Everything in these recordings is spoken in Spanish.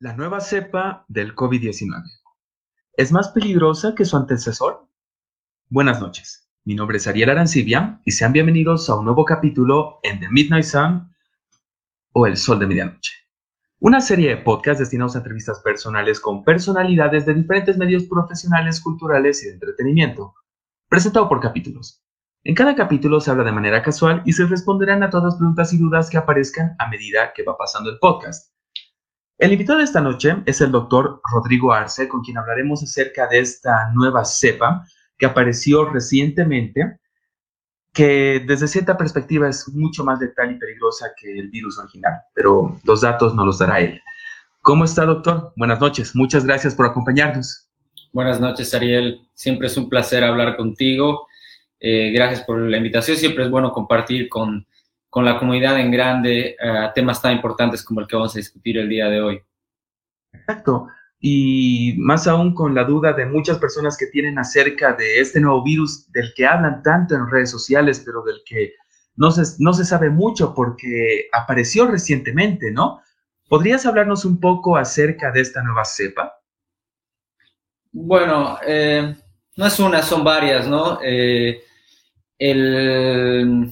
La nueva cepa del COVID-19. ¿Es más peligrosa que su antecesor? Buenas noches. Mi nombre es Ariel Arancibia y sean bienvenidos a un nuevo capítulo en The Midnight Sun o El Sol de Medianoche. Una serie de podcasts destinados a entrevistas personales con personalidades de diferentes medios profesionales, culturales y de entretenimiento, presentado por capítulos. En cada capítulo se habla de manera casual y se responderán a todas las preguntas y dudas que aparezcan a medida que va pasando el podcast. El invitado de esta noche es el doctor Rodrigo Arce, con quien hablaremos acerca de esta nueva cepa que apareció recientemente, que desde cierta perspectiva es mucho más letal y peligrosa que el virus original, pero los datos no los dará él. ¿Cómo está, doctor? Buenas noches. Muchas gracias por acompañarnos. Buenas noches, Ariel. Siempre es un placer hablar contigo. Eh, gracias por la invitación. Siempre es bueno compartir con con la comunidad en grande a eh, temas tan importantes como el que vamos a discutir el día de hoy. Exacto. Y más aún con la duda de muchas personas que tienen acerca de este nuevo virus del que hablan tanto en redes sociales, pero del que no se, no se sabe mucho porque apareció recientemente, ¿no? ¿Podrías hablarnos un poco acerca de esta nueva cepa? Bueno, eh, no es una, son varias, ¿no? Eh, el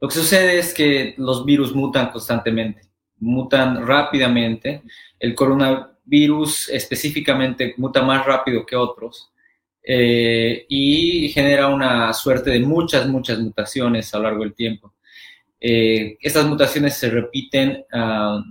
lo que sucede es que los virus mutan constantemente, mutan rápidamente. El coronavirus específicamente muta más rápido que otros eh, y genera una suerte de muchas, muchas mutaciones a lo largo del tiempo. Eh, estas mutaciones se repiten ah,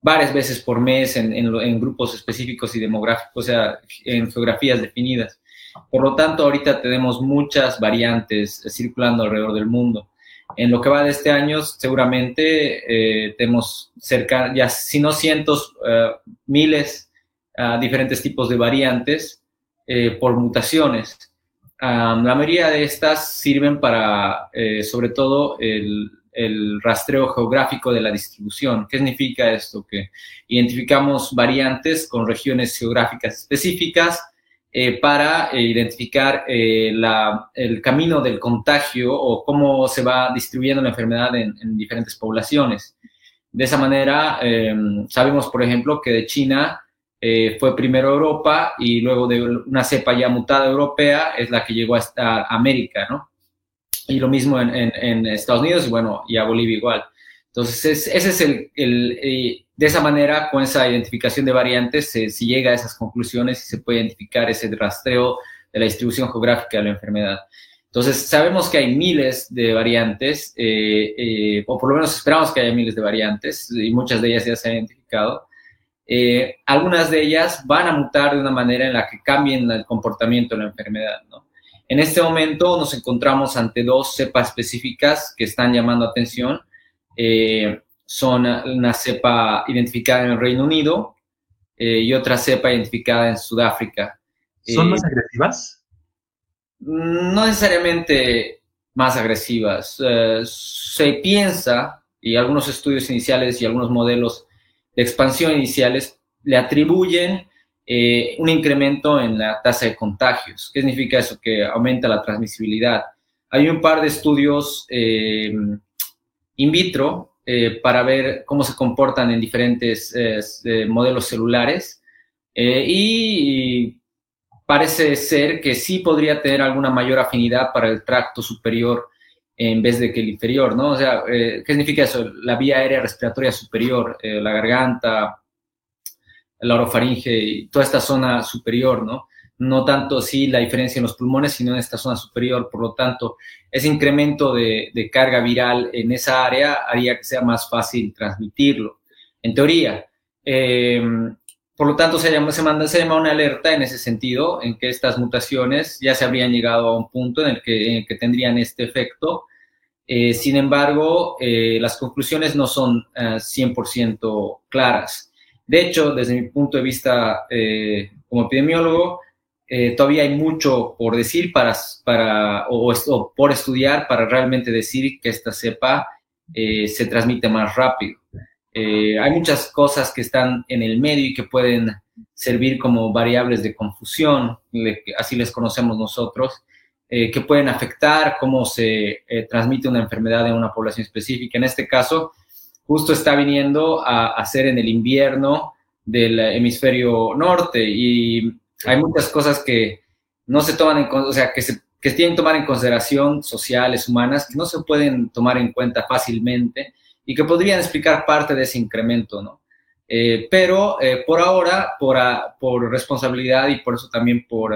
varias veces por mes en, en, grupos específicos y demográficos, o sea, en geografías definidas. Por lo tanto, ahorita tenemos muchas variantes circulando alrededor del mundo. En lo que va de este año, seguramente eh, tenemos cerca, ya si no cientos, eh, miles, uh, diferentes tipos de variantes eh, por mutaciones. la mayoría de estas sirven para, sobre todo, el, el rastreo geográfico de la distribución. ¿Qué significa esto? Que identificamos variantes con regiones geográficas específicas eh, para eh, identificar eh, el camino del contagio o cómo se va distribuyendo la enfermedad en, diferentes poblaciones. De esa manera, em, sabemos, por ejemplo, que de China fue primero Europa y luego de una cepa ya mutada europea es la que llegó hasta América, ¿no? Y lo mismo en, Estados Unidos y bueno, y a Bolivia igual. Entonces, ese es el, de esa manera, con esa identificación de variantes, se, llega a esas conclusiones y se puede identificar ese rastreo de la distribución geográfica de la enfermedad. Entonces, sabemos que hay miles de variantes, eh, eh, o por lo menos esperamos que haya miles de variantes, y muchas de ellas ya se han identificado. Eh, algunas de ellas van a mutar de una manera en la que cambien el comportamiento de la enfermedad. En este momento nos encontramos ante dos cepas específicas que están llamando atención son una cepa identificada en el Reino Unido eh, y otra cepa identificada en Sudáfrica. ¿Son más eh, agresivas? No necesariamente más agresivas. Eh, se piensa, y algunos estudios iniciales y algunos modelos de expansión iniciales le atribuyen un incremento en la tasa de contagios. ¿Qué significa eso? Que aumenta la transmisibilidad. Hay un par de estudios in vitro eh, para ver cómo se comportan en diferentes eh, eh, modelos celulares y, parece ser que sí podría tener alguna mayor afinidad para el tracto superior en vez de que el inferior, ¿no? O sea, ¿qué significa eso? La vía aérea respiratoria superior, la garganta, la orofaringe y toda esta zona superior, ¿no? No tanto sí la diferencia en los pulmones, sino en esta zona superior. Por lo tanto, ese incremento de, carga viral en esa área haría que sea más fácil transmitirlo, en teoría. Em, por lo tanto, se llama, se, manda, se llama una alerta en ese sentido, en que estas mutaciones ya se habrían llegado a un punto en el que, tendrían este efecto. Eh, sin embargo, eh, las conclusiones no son 100% eh, claras. De hecho, desde mi punto de vista como epidemiólogo, eh, todavía hay mucho por decir para, para o, por estudiar para realmente decir que esta cepa eh, se transmite más rápido. Eh, hay muchas cosas que están en el medio y que pueden servir como variables de confusión, así les conocemos nosotros, que pueden afectar cómo se transmite una enfermedad en una población específica. En este caso, justo está viniendo a, a ser en el invierno del hemisferio norte y hay muchas cosas que no se toman en o sea, que se que tienen que tomar en consideración sociales, humanas, que no se pueden tomar en cuenta fácilmente y que podrían explicar parte de ese incremento, ¿no? Eh, pero eh, por ahora, por, por, responsabilidad y por eso también por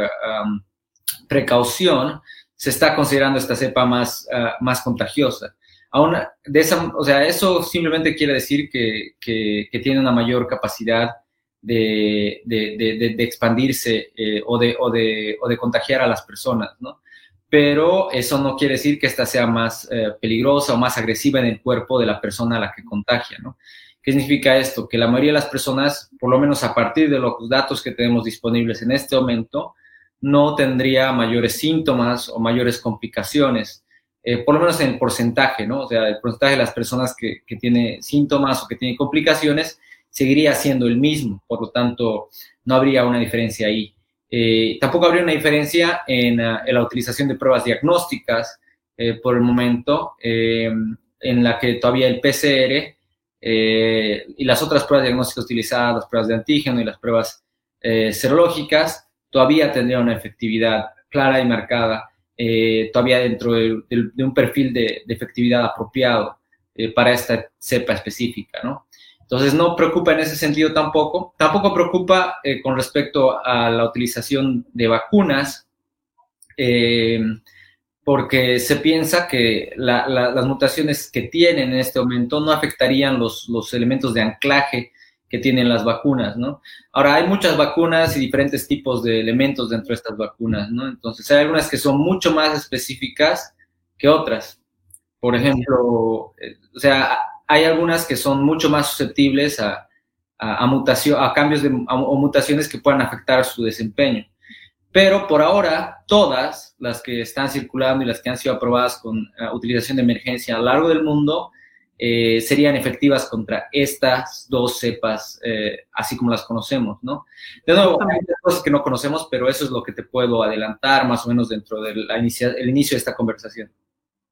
precaución, se está considerando esta cepa más, más contagiosa. Aún de esa, o sea, eso simplemente quiere decir que, que tiene una mayor capacidad de, de, de, expandirse eh, o, o, o de contagiar a las personas, ¿no? Pero eso no quiere decir que esta sea más eh, peligrosa o más agresiva en el cuerpo de la persona a la que contagia, ¿no? ¿Qué significa esto? Que la mayoría de las personas, por lo menos a partir de los datos que tenemos disponibles en este momento, no tendría mayores síntomas o mayores complicaciones, eh, por lo menos en el porcentaje, ¿no? O sea, el porcentaje de las personas que, que tiene síntomas o que tiene complicaciones seguiría siendo el mismo, por lo tanto, no habría una diferencia ahí. Eh, tampoco habría una diferencia en, ah, la utilización de pruebas diagnósticas eh, por el momento, en la que todavía el PCR y las otras pruebas diagnósticas utilizadas, las pruebas de antígeno y las pruebas serológicas, todavía tendría una efectividad clara y marcada, eh, todavía dentro de, un perfil de, efectividad apropiado eh, para esta cepa específica, ¿no? Entonces no preocupa en ese sentido tampoco. Tampoco preocupa eh, con respecto a la utilización de vacunas, porque se piensa que las mutaciones que tienen en este momento no afectarían los, los elementos de anclaje que tienen las vacunas, ¿no? Ahora, hay muchas vacunas y diferentes tipos de elementos dentro de estas vacunas, ¿no? Entonces, hay algunas que son mucho más específicas que otras. Por ejemplo, eh, o sea, hay algunas que son mucho más susceptibles a, a, mutación, a cambios de, o mutaciones que puedan afectar su desempeño. Pero por ahora, todas las que están circulando y las que han sido aprobadas con uh, utilización de emergencia a lo largo del mundo eh, serían efectivas contra estas dos cepas, eh, así como las conocemos, ¿no? De nuevo, hay cosas que no conocemos, pero eso es lo que te puedo adelantar más o menos dentro del inicio de esta conversación.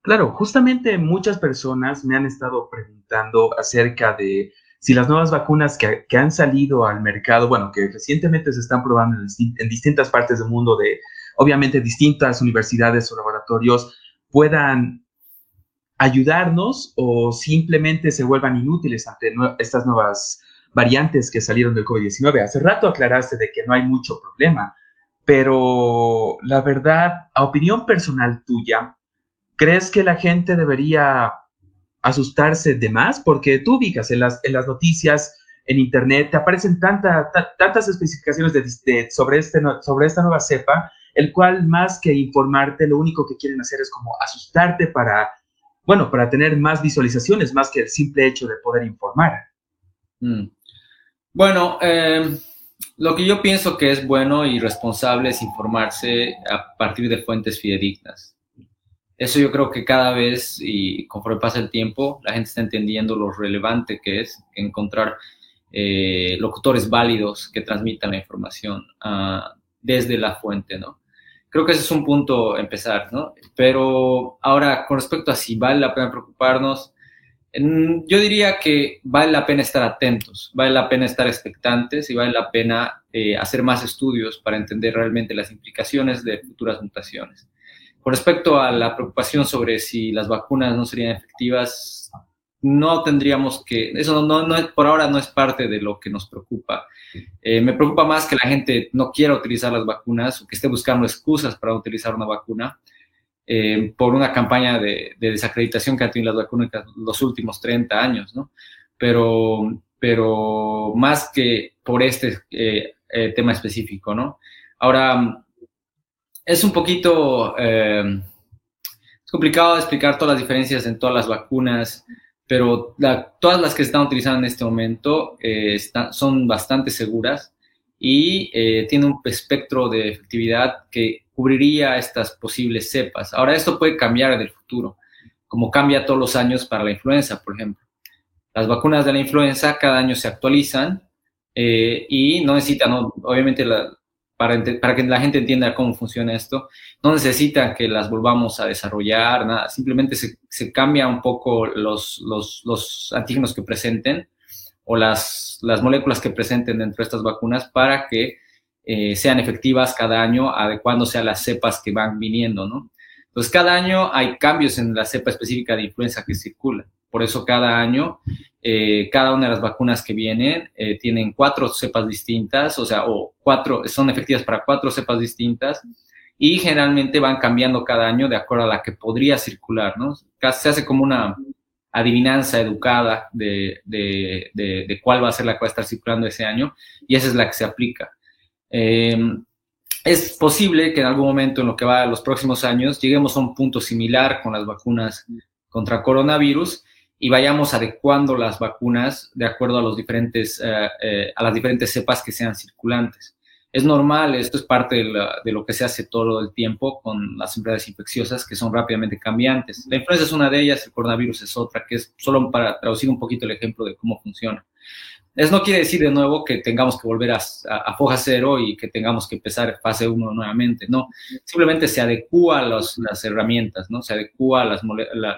Claro, justamente muchas personas me han estado preguntando acerca de si las nuevas vacunas que, han salido al mercado, bueno, que recientemente se están probando en, en distintas partes del mundo de, obviamente, distintas universidades o laboratorios, puedan ayudarnos o simplemente se vuelvan inútiles ante estas nuevas variantes que salieron del COVID-19. Hace rato aclaraste de que no hay mucho problema, pero la verdad, a opinión personal tuya, ¿crees que la gente debería asustarse de más? Porque tú ubicas en las, en las noticias, en Internet, te aparecen tanta, tantas especificaciones sobre, este, sobre esta nueva cepa, el cual más que informarte, lo único que quieren hacer es como asustarte para bueno, para tener más visualizaciones, más que el simple hecho de poder informar. Mm. Bueno, eh, lo que yo pienso que es bueno y responsable es informarse a partir de fuentes fidedignas. Eso yo creo que cada vez y conforme pasa el tiempo, la gente está entendiendo lo relevante que es encontrar eh, locutores válidos que transmitan la información ah, desde la fuente, ¿no? Creo que ese es un punto empezar, ¿no? Pero ahora, con respecto a si vale la pena preocuparnos, yo diría que vale la pena estar atentos, vale la pena estar expectantes y vale la pena eh, hacer más estudios para entender realmente las implicaciones de futuras mutaciones. Con respecto a la preocupación sobre si las vacunas no serían efectivas, no tendríamos que, eso no, no, por ahora no es parte de lo que nos preocupa. Eh, me preocupa más que la gente no quiera utilizar las vacunas o que esté buscando excusas para utilizar una vacuna eh, por una campaña de, desacreditación que han tenido las vacunas los últimos 30 años, ¿no? Pero, pero más que por este eh, tema específico, ¿no? Ahora, es un poquito... es complicado explicar todas las diferencias en todas las vacunas pero todas las que se están utilizando en este momento eh, son bastante seguras y eh, tienen un espectro de efectividad que cubriría estas posibles cepas. Ahora, esto puede cambiar en el futuro, como cambia todos los años para la influenza, por ejemplo. Las vacunas de la influenza cada año se actualizan eh, y no necesitan, obviamente, para, que la gente entienda cómo funciona esto. No necesita que las volvamos a desarrollar, nada, simplemente se, se cambia un poco los, los, los, antígenos que presenten o las, las moléculas que presenten dentro de estas vacunas para que eh, sean efectivas cada año, adecuándose a las cepas que van viniendo, ¿no? Entonces, cada año hay cambios en la cepa específica de influenza que circula. Por eso, cada año, eh, cada una de las vacunas que vienen eh, tienen cuatro cepas distintas, o sea, o cuatro, son efectivas para cuatro cepas distintas y generalmente van cambiando cada año de acuerdo a la que podría circular, ¿no? Se hace como una adivinanza educada de, de, de, cuál va a ser la que va a estar circulando ese año y esa es la que se aplica. Eh, es posible que en algún momento en lo que va a los próximos años lleguemos a un punto similar con las vacunas contra coronavirus y vayamos adecuando las vacunas de acuerdo a los diferentes eh, eh, a las diferentes cepas que sean circulantes. Es normal, esto es parte de, lo que se hace todo el tiempo con las enfermedades infecciosas que son rápidamente cambiantes. La influenza es una de ellas, el coronavirus es otra, que es solo para traducir un poquito el ejemplo de cómo funciona. Eso no quiere decir de nuevo que tengamos que volver a, a, foja cero y que tengamos que empezar fase 1 nuevamente, no. Simplemente se adecúa a las herramientas, ¿no? Se adecúa a las,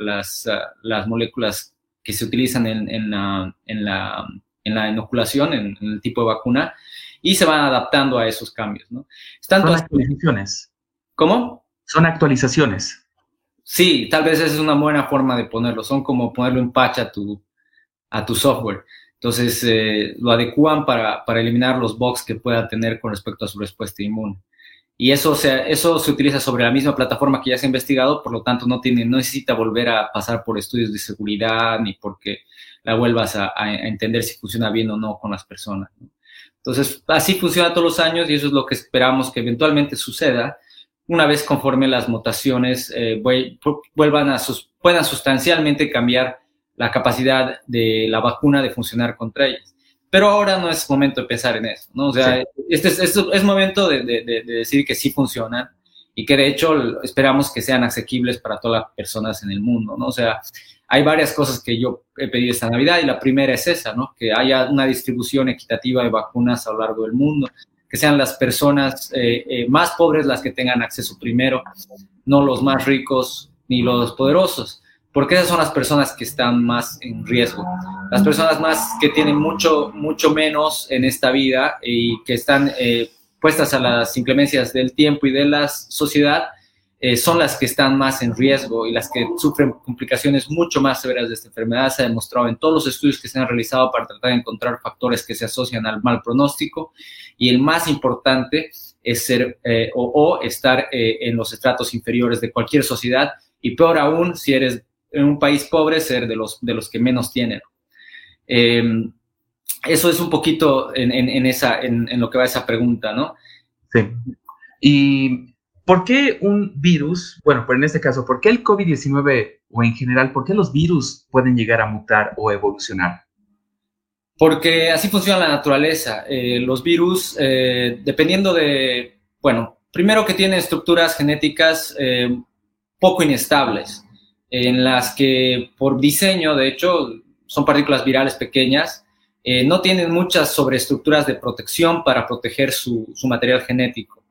las, uh, las moléculas que se utilizan en, en, la, en, la, en la, inoculación, en, el tipo de vacuna, y se van adaptando a esos cambios, ¿no? Son actualizaciones. ¿Cómo? Son actualizaciones. Sí, tal vez esa es una buena forma de ponerlo. Son como ponerle un patch a tu, a tu software. Entonces, eh, lo adecúan para, para, eliminar los bugs que pueda tener con respecto a su respuesta inmune. Y eso se, eso se utiliza sobre la misma plataforma que ya se ha investigado, por lo tanto no, tiene, no necesita volver a pasar por estudios de seguridad ni porque la vuelvas a, a entender si funciona bien o no con las personas. Entonces, así funciona todos los años y eso es lo que esperamos que eventualmente suceda una vez conforme las mutaciones eh, vuelvan a sus, puedan sustancialmente cambiar la capacidad de la vacuna de funcionar contra ellas. Pero ahora no es momento de pensar en eso, ¿no? O sea, este es, este es, momento de, de, de, decir que sí funcionan y que de hecho esperamos que sean asequibles para todas las personas en el mundo, ¿no? O sea, hay varias cosas que yo he pedido esta Navidad y la primera es esa, ¿no? Que haya una distribución equitativa de vacunas a lo largo del mundo, que sean las personas eh, eh, más pobres las que tengan acceso primero, no los más ricos ni los poderosos porque esas son las personas que están más en riesgo. Las personas más que tienen mucho, mucho menos en esta vida y que están eh, puestas a las inclemencias del tiempo y de la sociedad, eh, son las que están más en riesgo y las que sufren complicaciones mucho más severas de esta enfermedad. Se ha demostrado en todos los estudios que se han realizado para tratar de encontrar factores que se asocian al mal pronóstico y el más importante es ser eh, o, o, estar en los estratos inferiores de cualquier sociedad y peor aún si eres en un país pobre ser de los, de los que menos tienen. Eh, eso es un poquito en, en, esa, en, en, lo que va esa pregunta, ¿no? Sí. ¿Y por qué un virus, bueno, pero en este caso, por qué el COVID-19 o en general, por qué los virus pueden llegar a mutar o evolucionar? Porque así funciona la naturaleza. Eh, los virus, eh, dependiendo de, bueno, primero que tienen estructuras genéticas eh, poco inestables en las que por diseño, de hecho, son partículas virales pequeñas, eh, no tienen muchas sobreestructuras de protección para proteger su, material genético.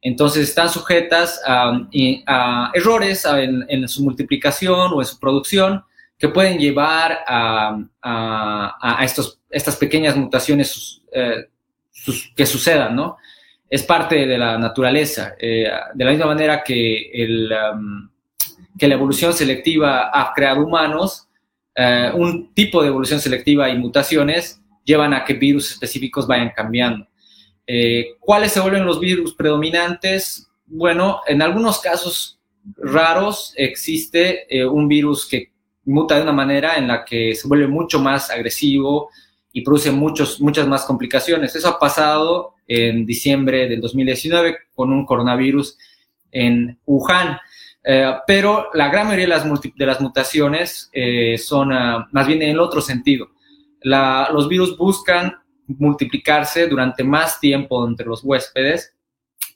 Entonces están sujetas a, errores en, su multiplicación o en su producción que pueden llevar a, estos, estas pequeñas mutaciones eh, que sucedan, ¿no? Es parte de la naturaleza. Eh, de la misma manera que el, um, que la evolución selectiva ha creado humanos, eh, un tipo de evolución selectiva y mutaciones llevan a que virus específicos vayan cambiando. Eh, ¿Cuáles se vuelven los virus predominantes? Bueno, en algunos casos raros existe eh, un virus que muta de una manera en la que se vuelve mucho más agresivo y produce muchos, muchas más complicaciones. Eso ha pasado en diciembre del 2019 con un coronavirus en Wuhan. Eh, pero la gran mayoría de las, de las mutaciones eh, son uh, más bien en el otro sentido. La, los virus buscan multiplicarse durante más tiempo entre los huéspedes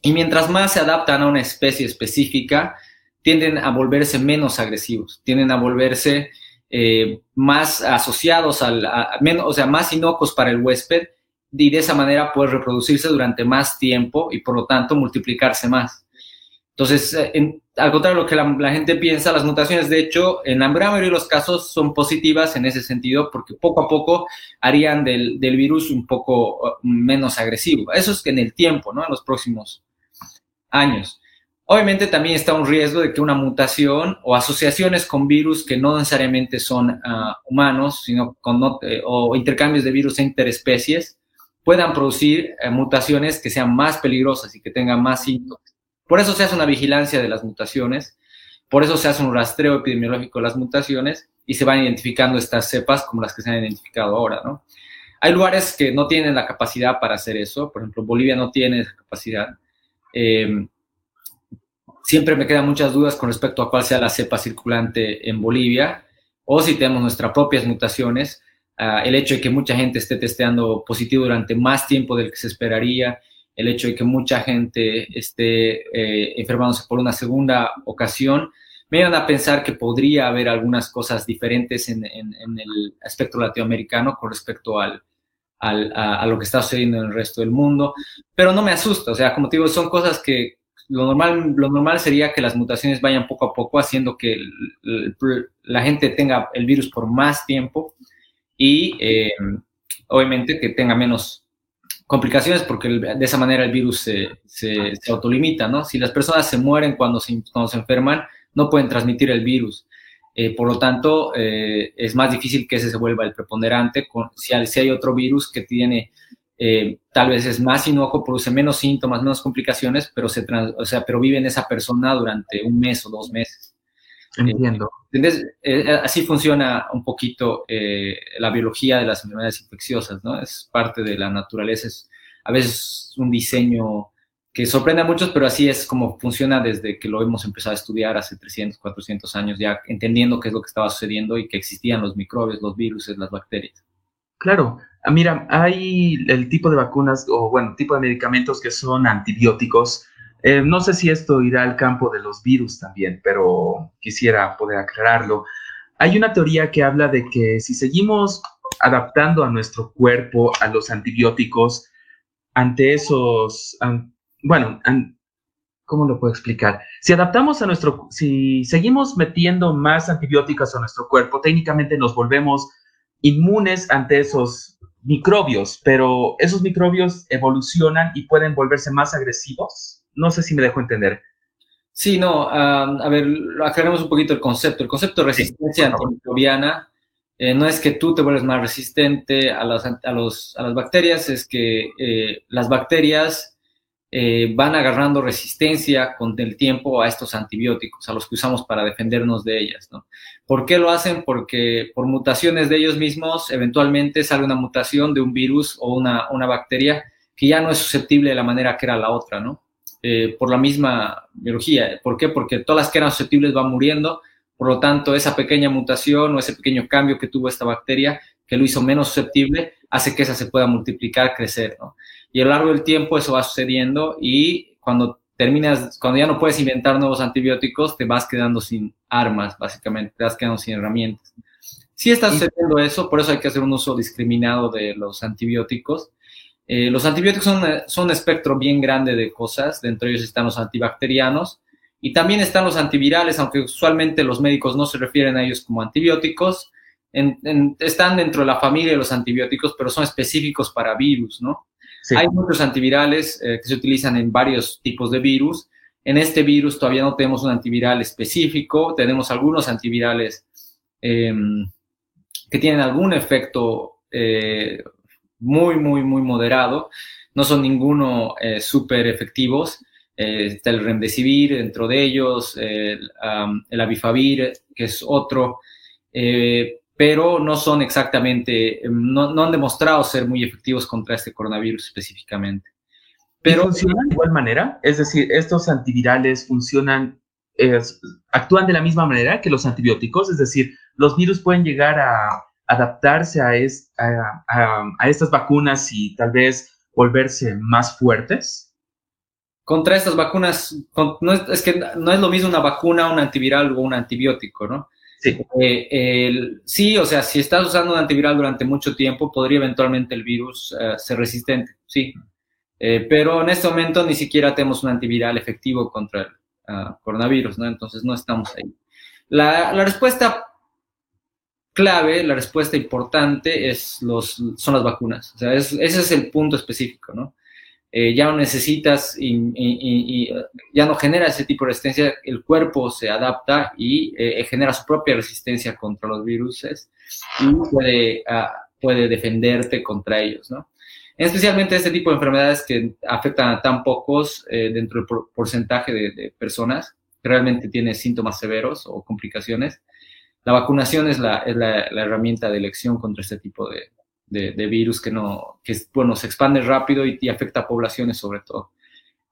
y mientras más se adaptan a una especie específica, tienden a volverse menos agresivos, tienden a volverse eh, más asociados al, a, menos, o sea, más inocuos para el huésped y de esa manera puede reproducirse durante más tiempo y por lo tanto multiplicarse más. Entonces, eh, al contrario de lo que la, gente piensa, las mutaciones, de hecho, en la gran mayoría de los casos son positivas en ese sentido porque poco a poco harían del, virus un poco uh, menos agresivo. Eso es que en el tiempo, ¿no? En los próximos años. Obviamente también está un riesgo de que una mutación o asociaciones con virus que no necesariamente son ah, humanos, sino con eh, o intercambios de virus interespecies, puedan producir eh, mutaciones que sean más peligrosas y que tengan más síntomas. Por eso se hace una vigilancia de las mutaciones, por eso se hace un rastreo epidemiológico de las mutaciones y se van identificando estas cepas como las que se han identificado ahora, ¿no? Hay lugares que no tienen la capacidad para hacer eso, por ejemplo, Bolivia no tiene esa capacidad. Eh, siempre me quedan muchas dudas con respecto a cuál sea la cepa circulante en Bolivia o si tenemos nuestras propias mutaciones. Ah, el hecho de que mucha gente esté testeando positivo durante más tiempo del que se esperaría, el hecho de que mucha gente esté eh, enfermándose por una segunda ocasión, me dan a pensar que podría haber algunas cosas diferentes en, el aspecto latinoamericano con respecto al, a, lo que está sucediendo en el resto del mundo, pero no me asusta, o sea, como te digo, son cosas que, lo normal, lo normal sería que las mutaciones vayan poco a poco, haciendo que la gente tenga el virus por más tiempo y eh, obviamente que tenga menos complicaciones porque de esa manera el virus se, se, autolimita, ¿no? Si las personas se mueren cuando se, cuando se enferman, no pueden transmitir el virus. Eh, por lo tanto, eh, es más difícil que ese se vuelva el preponderante. Con, si, hay, si hay otro virus que tiene eh, tal vez es más inocuo, produce menos síntomas, menos complicaciones, pero, se o sea, pero vive en esa persona durante un mes o dos meses. Entiendo. Eh, así funciona un poquito eh, la biología de las enfermedades infecciosas, ¿no? Es parte de la naturaleza, es a veces un diseño que sorprende a muchos, pero así es como funciona desde que lo hemos empezado a estudiar hace 300, 400 años, ya entendiendo qué es lo que estaba sucediendo y que existían los microbios, los virus, las bacterias. Claro, Ah, mira, hay el tipo de vacunas o, bueno, tipo de medicamentos que son antibióticos. Eh, no sé si esto irá al campo de los virus también, pero quisiera poder aclararlo. Hay una teoría que habla de que si seguimos adaptando a nuestro cuerpo a los antibióticos ante esos, bueno, ¿cómo lo puedo explicar? Si adaptamos a nuestro, si seguimos metiendo más antibióticos a nuestro cuerpo, técnicamente nos volvemos inmunes ante esos microbios, pero esos microbios evolucionan y pueden volverse más agresivos. No sé si me dejo entender. Sí, no, a ver, aclaremos un poquito el concepto. El concepto de resistencia antimicrobiana eh, no es que tú te vuelves más resistente a las, a los, a las bacterias, es que eh, las bacterias eh, van agarrando resistencia con el tiempo a estos antibióticos, a los que usamos para defendernos de ellas. ¿no? ¿Por qué lo hacen? Porque por mutaciones de ellos mismos, eventualmente sale una mutación de un virus o una, una bacteria que ya no es susceptible de la manera que era la otra, ¿no? Eh, por la misma biología. ¿Por qué? Porque todas las que eran susceptibles van muriendo, por lo tanto, esa pequeña mutación o ese pequeño cambio que tuvo esta bacteria, que lo hizo menos susceptible, hace que esa se pueda multiplicar, crecer, ¿no? Y a lo largo del tiempo eso va sucediendo y cuando terminas, cuando ya no puedes inventar nuevos antibióticos, te vas quedando sin armas, básicamente, te vas quedando sin herramientas. Si está sucediendo eso, por eso hay que hacer un uso discriminado de los antibióticos. Eh, los antibióticos son, son un espectro bien grande de cosas, dentro de ellos están los antibacterianos y también están los antivirales, aunque usualmente los médicos no se refieren a ellos como antibióticos, están dentro de la familia de los antibióticos, pero son específicos para virus, ¿no? Hay muchos antivirales eh, que se utilizan en varios tipos de virus. En este virus todavía no tenemos un antiviral específico, tenemos algunos antivirales em, que tienen algún efecto eh, muy, muy, muy moderado. No son ninguno eh, súper efectivos. está el remdesivir dentro de ellos, el, el avifavir, que es otro pero no son exactamente, no, no, han demostrado ser muy efectivos contra este coronavirus específicamente. Pero funcionan de igual manera, es decir, estos antivirales funcionan, actúan de la misma manera que los antibióticos, es decir, los virus pueden llegar a adaptarse a, a, a, estas vacunas y tal vez volverse más fuertes. Contra estas vacunas, no es, es, que no es lo mismo una vacuna, un antiviral o un antibiótico, ¿no? Sí. Eh, sí, o sea, si estás usando un antiviral durante mucho tiempo, podría eventualmente el virus eh, ser resistente, sí. Eh, pero en este momento ni siquiera tenemos un antiviral efectivo contra el ah, coronavirus, ¿no? Entonces no estamos ahí. La, la, respuesta clave, la respuesta importante es los, son las vacunas. O sea, ese es el punto específico, ¿no? Eh, ya no necesitas y, ya no genera ese tipo de resistencia, el cuerpo se adapta y eh, genera su propia resistencia contra los virus y puede, ah, puede defenderte contra ellos, ¿no? Especialmente este tipo de enfermedades que afectan a tan pocos eh, dentro del porcentaje de, personas que realmente tienen síntomas severos o complicaciones. La vacunación es la, es la herramienta de elección contra este tipo de, de, virus que no, que bueno, se expande rápido y, afecta a poblaciones sobre todo.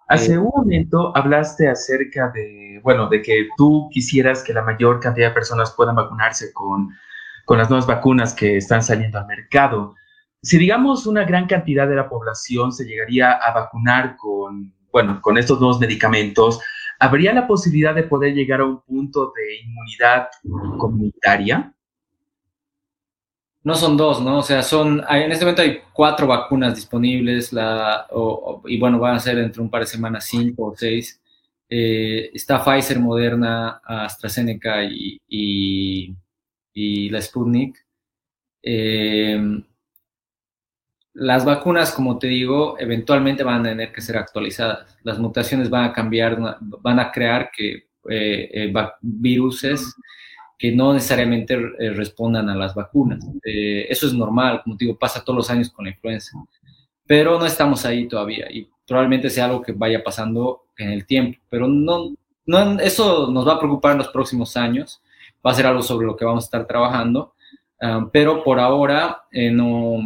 Hace eh, un momento hablaste acerca de, bueno, de que tú quisieras que la mayor cantidad de personas puedan vacunarse con, con las nuevas vacunas que están saliendo al mercado. Si digamos una gran cantidad de la población se llegaría a vacunar con, bueno, con estos nuevos medicamentos, ¿habría la posibilidad de poder llegar a un punto de inmunidad comunitaria? no son dos, ¿no? O sea, son, en este momento hay cuatro vacunas disponibles, la, y bueno, van a ser entre un par de semanas cinco o seis. Eh, está Pfizer, Moderna, AstraZeneca y, y, la Sputnik. Eh, las vacunas, como te digo, eventualmente van a tener que ser actualizadas. Las mutaciones van a cambiar, van a crear que eh, viruses que no necesariamente eh, respondan a las vacunas. Eh, eso es normal, como te digo, pasa todos los años con la influenza, pero no estamos ahí todavía y probablemente sea algo que vaya pasando en el tiempo, pero no, no eso nos va a preocupar en los próximos años, va a ser algo sobre lo que vamos a estar trabajando, ah, pero por ahora eh, no,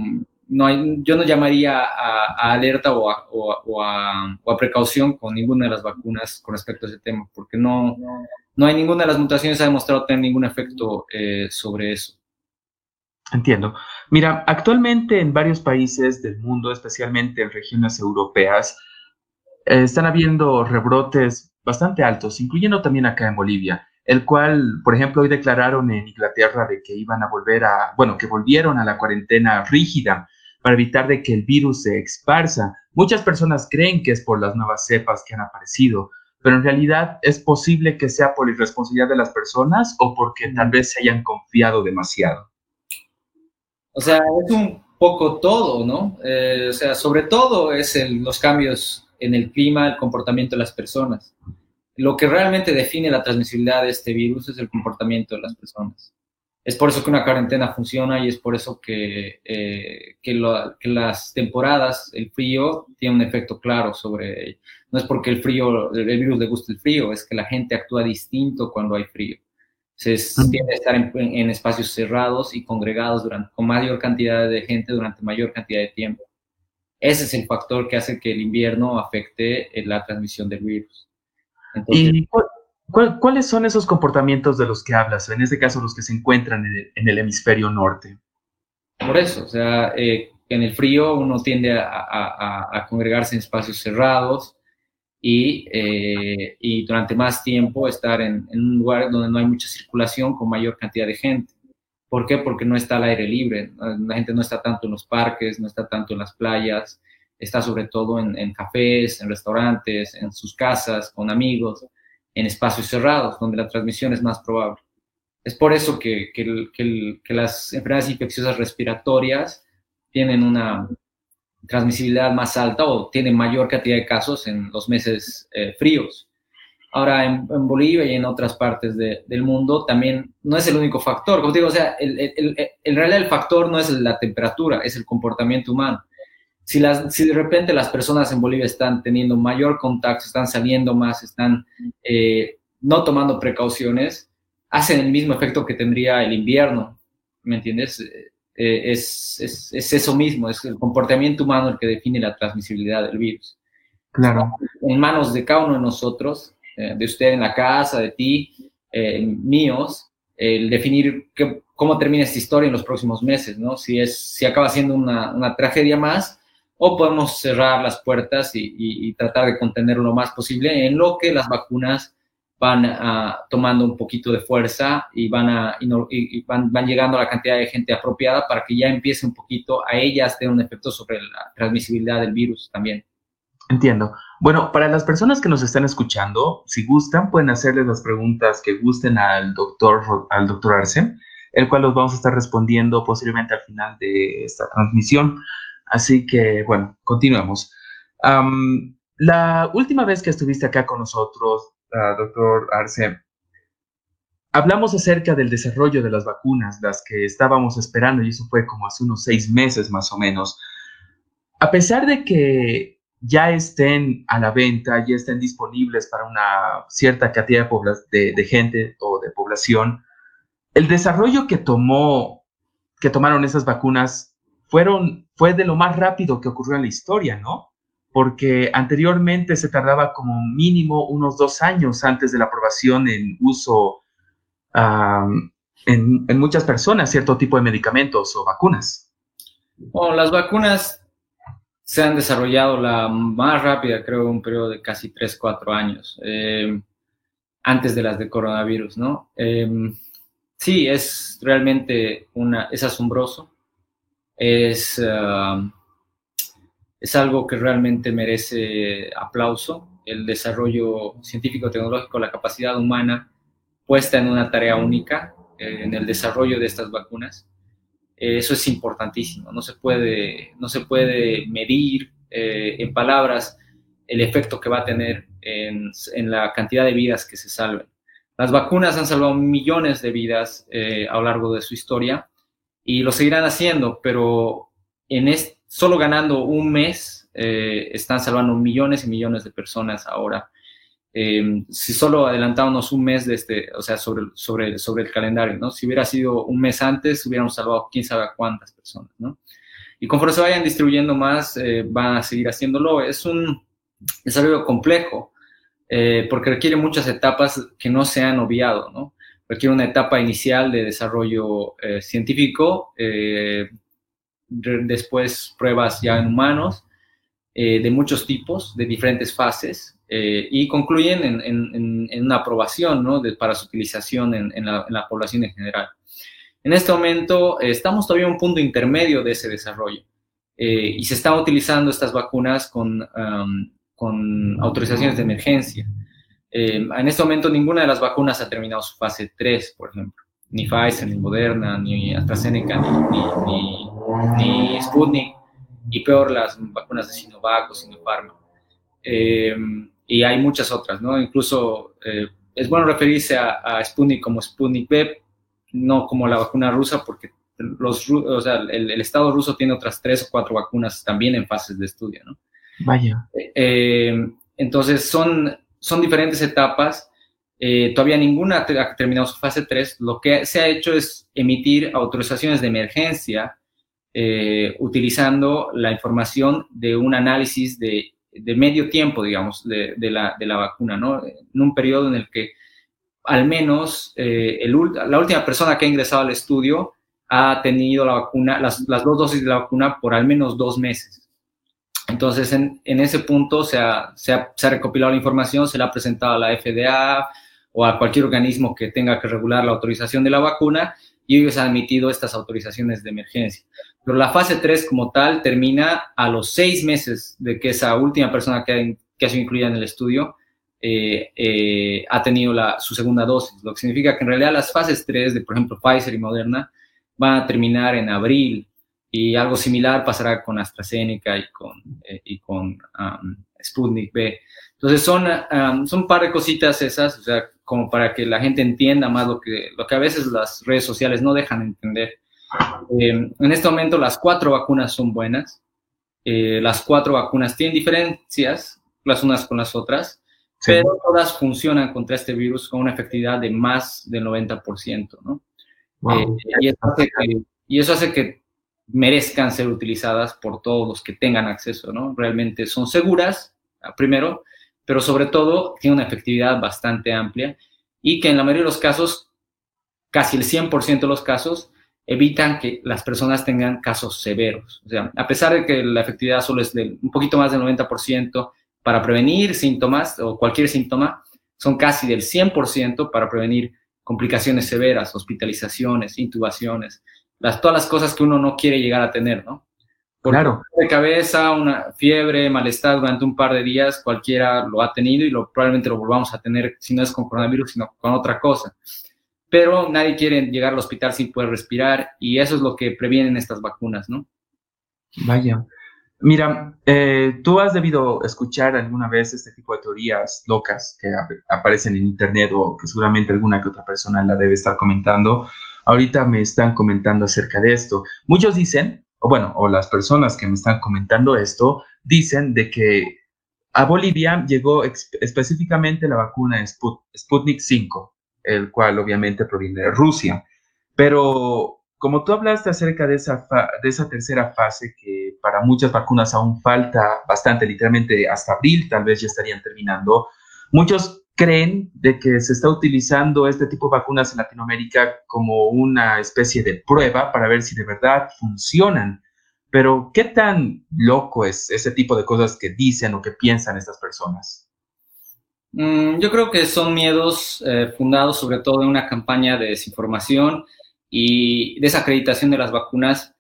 no hay, yo no llamaría a, alerta o a, o, o a, precaución con ninguna de las vacunas con respecto a ese tema, porque no, no hay ninguna de las mutaciones ha demostrado tener ningún efecto eh, sobre eso. Entiendo. Mira, actualmente en varios países del mundo, especialmente en regiones europeas, eh, están habiendo rebrotes bastante altos, incluyendo también acá en Bolivia, el cual, por ejemplo, hoy declararon en Inglaterra de que iban a volver a, bueno, que volvieron a la cuarentena rígida para evitar de que el virus se esparza. Muchas personas creen que es por las nuevas cepas que han aparecido, pero en realidad es posible que sea por irresponsabilidad de las personas o porque tal vez se hayan confiado demasiado. O sea, es un poco todo, ¿no? Eh, o sea, sobre todo es los cambios en el clima, el comportamiento de las personas. Lo que realmente define la transmisibilidad de este virus es el comportamiento de las personas. Es por eso que una cuarentena funciona y es por eso que, eh, que, las temporadas, el frío, tiene un efecto claro sobre... No es porque el frío, el virus le guste el frío, es que la gente actúa distinto cuando hay frío. Se tiende a estar en, espacios cerrados y congregados durante, con mayor cantidad de gente durante mayor cantidad de tiempo. Ese es el factor que hace que el invierno afecte eh, la transmisión del virus. ¿Y ¿Cuáles son esos comportamientos de los que hablas? En este caso, los que se encuentran en el, hemisferio norte. Por eso, o sea, eh, en el frío uno tiende a, congregarse en espacios cerrados y, eh, durante más tiempo estar en, un lugar donde no hay mucha circulación con mayor cantidad de gente. ¿Por qué? Porque no está al aire libre. La gente no está tanto en los parques, no está tanto en las playas, está sobre todo en cafés, en restaurantes, en sus casas, con amigos en espacios cerrados, donde la transmisión es más probable. Es por eso que, las enfermedades infecciosas respiratorias tienen una transmisibilidad más alta o tienen mayor cantidad de casos en los meses eh, fríos. Ahora, en, Bolivia y en otras partes del mundo también no es el único factor. Como digo, o sea, en realidad el factor no es la temperatura, es el comportamiento humano si, las, si de repente las personas en Bolivia están teniendo mayor contacto, están saliendo más, están eh, no tomando precauciones, hacen el mismo efecto que tendría el invierno, ¿me entiendes? Eh, es, es, es, eso mismo, es el comportamiento humano el que define la transmisibilidad del virus. Claro. En manos de cada uno de nosotros, eh, de usted en la casa, de ti, míos, el definir cómo termina esta historia en los próximos meses, ¿no? Si, es, si acaba siendo una, una tragedia más o podemos cerrar las puertas y, tratar de contener lo más posible en lo que las vacunas van ah, tomando un poquito de fuerza y, van, a, van, van, llegando a la cantidad de gente apropiada para que ya empiece un poquito a ellas tener un efecto sobre la transmisibilidad del virus también. Entiendo. Bueno, para las personas que nos están escuchando, si gustan, pueden hacerles las preguntas que gusten al doctor, al doctor Arce, el cual los vamos a estar respondiendo posiblemente al final de esta transmisión. Así que, bueno, continuemos. la última vez que estuviste acá con nosotros, uh, doctor Arce, hablamos acerca del desarrollo de las vacunas, las que estábamos esperando, y eso fue como hace unos seis meses más o menos. A pesar de que ya estén a la venta, ya estén disponibles para una cierta cantidad de, de, gente o de población, el desarrollo que tomó, que tomaron esas vacunas, fueron, fue de lo más rápido que ocurrió en la historia, ¿no? Porque anteriormente se tardaba como mínimo unos dos años antes de la aprobación en uso en, muchas personas, cierto tipo de medicamentos o vacunas. Las vacunas se han desarrollado la más rápida, creo, un periodo de casi 3, 4 años, eh, antes de las de coronavirus, ¿no? Em, sí, es realmente una, es asombroso, es, ah, es algo que realmente merece aplauso, el desarrollo científico-tecnológico, la capacidad humana puesta en una tarea única, eh, en el desarrollo de estas vacunas. Eh, eso es importantísimo. No se puede, no se puede medir eh, en palabras el efecto que va a tener en, la cantidad de vidas que se salven. Las vacunas han salvado millones de vidas a lo largo de su historia y lo seguirán haciendo, pero en solo ganando un mes están salvando millones y millones de personas ahora Em, si solo adelantábamos un mes de este, o sea, sobre, sobre, sobre el calendario, ¿no? Si hubiera sido un mes antes, hubiéramos salvado quién sabe cuántas personas, ¿no? Y conforme se vayan distribuyendo más, eh, van a seguir haciéndolo. Es un desarrollo complejo, eh, porque requiere muchas etapas que no se han obviado, ¿no? Requiere una etapa inicial de desarrollo eh, científico, después pruebas ya en humanos, de muchos tipos, de diferentes fases, eh, y concluyen en, una aprobación ¿no? para su utilización en, la, población en general. En este momento eh, estamos todavía en un punto intermedio de ese desarrollo eh, y se están utilizando estas vacunas con, con autorizaciones de emergencia. En este momento ninguna de las vacunas ha terminado su fase 3, por ejemplo. Ni Pfizer, ni Moderna, ni AstraZeneca, ni, ni, ni Sputnik, y peor las vacunas de Sinovac o Sinopharma. Eh, y hay muchas otras, ¿no? Incluso eh, es bueno referirse a, Sputnik como Sputnik V, no como la vacuna rusa, porque los, o sea, el, Estado ruso tiene otras tres o cuatro vacunas también en fases de estudio, ¿no? Vaya. Eh, entonces, son, son diferentes etapas. Eh, todavía ninguna ha terminado su fase 3. Lo que se ha hecho es emitir autorizaciones de emergencia utilizando la información de un análisis de de medio tiempo, digamos, de, la, vacuna, ¿no? En un periodo en el que al menos eh, la última persona que ha ingresado al estudio ha tenido la vacuna, las, dos dosis de la vacuna por al menos dos meses. Entonces, en, ese punto se ha, recopilado la información, se la ha presentado a la FDA o a cualquier organismo que tenga que regular la autorización de la vacuna y ellos han emitido estas autorizaciones de emergencia. Pero la fase 3 como tal termina a los seis meses de que esa última persona que, ha sido incluida en el estudio eh, eh, ha tenido su segunda dosis, lo que significa que en realidad las fases 3 de, por ejemplo, Pfizer y Moderna van a terminar en abril y algo similar pasará con AstraZeneca y con, eh, y con um, Sputnik B. Entonces son, um, son un par de cositas esas, o sea, como para que la gente entienda más lo que, lo que a veces las redes sociales no dejan entender. Eh, en este momento las cuatro vacunas son buenas. Eh, las cuatro vacunas tienen diferencias las unas con las otras, pero todas funcionan contra este virus con una efectividad de más del 90%, ¿no? Eh, y, eso hace que, y, eso hace que, merezcan ser utilizadas por todos los que tengan acceso, ¿no? Realmente son seguras, primero, pero sobre todo tiene una efectividad bastante amplia y que en la mayoría de los casos, casi el 100% de los casos, evitan que las personas tengan casos severos. O sea, a pesar de que la efectividad solo es de un poquito más del 90% para prevenir síntomas o cualquier síntoma, son casi del 100% para prevenir complicaciones severas, hospitalizaciones, intubaciones, las, todas las cosas que uno no quiere llegar a tener, ¿no? claro. De cabeza, una fiebre, malestar durante un par de días, cualquiera lo ha tenido y lo, probablemente lo volvamos a tener, si no es con coronavirus, sino con otra cosa. Pero nadie quiere llegar al hospital sin poder respirar y eso es lo que previenen estas vacunas, ¿no? Vaya. Mira, eh, tú has debido escuchar alguna vez este tipo de teorías locas que aparecen en internet o que seguramente alguna que otra persona la debe estar comentando. Ahorita me están comentando acerca de esto. Muchos dicen o bueno, o las personas que me están comentando esto, dicen de que a Bolivia llegó específicamente la vacuna Sputnik 5, el cual obviamente proviene de Rusia. Pero como tú hablaste acerca de esa, de esa tercera fase, que para muchas vacunas aún falta bastante, literalmente hasta abril tal vez ya estarían terminando, muchos creen de que se está utilizando este tipo de vacunas en Latinoamérica como una especie de prueba para ver si de verdad funcionan. Pero, ¿qué tan loco es ese tipo de cosas que dicen o que piensan estas personas? Mm, yo creo que son miedos eh, fundados sobre todo en una campaña de desinformación y desacreditación de las vacunas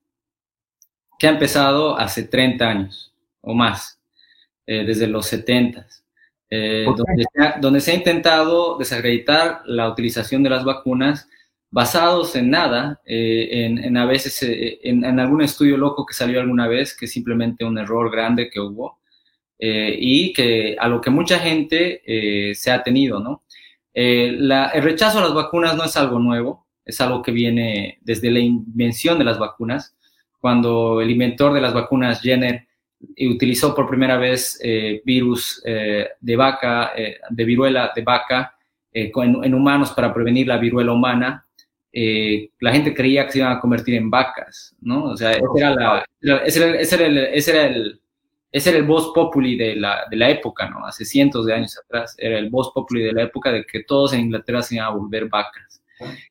que ha empezado hace 30 años o más, eh, desde los 70. Eh, donde, se ha, intentado desacreditar la utilización de las vacunas basados en nada, eh, en, a veces eh, en, algún estudio loco que salió alguna vez, que es simplemente un error grande que hubo, y que a lo que mucha gente se ha tenido, ¿no? el rechazo a las vacunas no es algo nuevo, es algo que viene desde la invención de las vacunas, cuando el inventor de las vacunas, Jenner, y utilizó por primera vez eh, virus eh, de vaca, eh, de viruela de vaca en, humanos para prevenir la viruela humana, la gente creía que se iban a convertir en vacas, ¿no? O sea, ese era, ese era, ese era el, ese era el, ese era el voz populi de la, de la época, ¿no? Hace cientos de años atrás, era el voz populi de la época de que todos en Inglaterra se iban a volver vacas.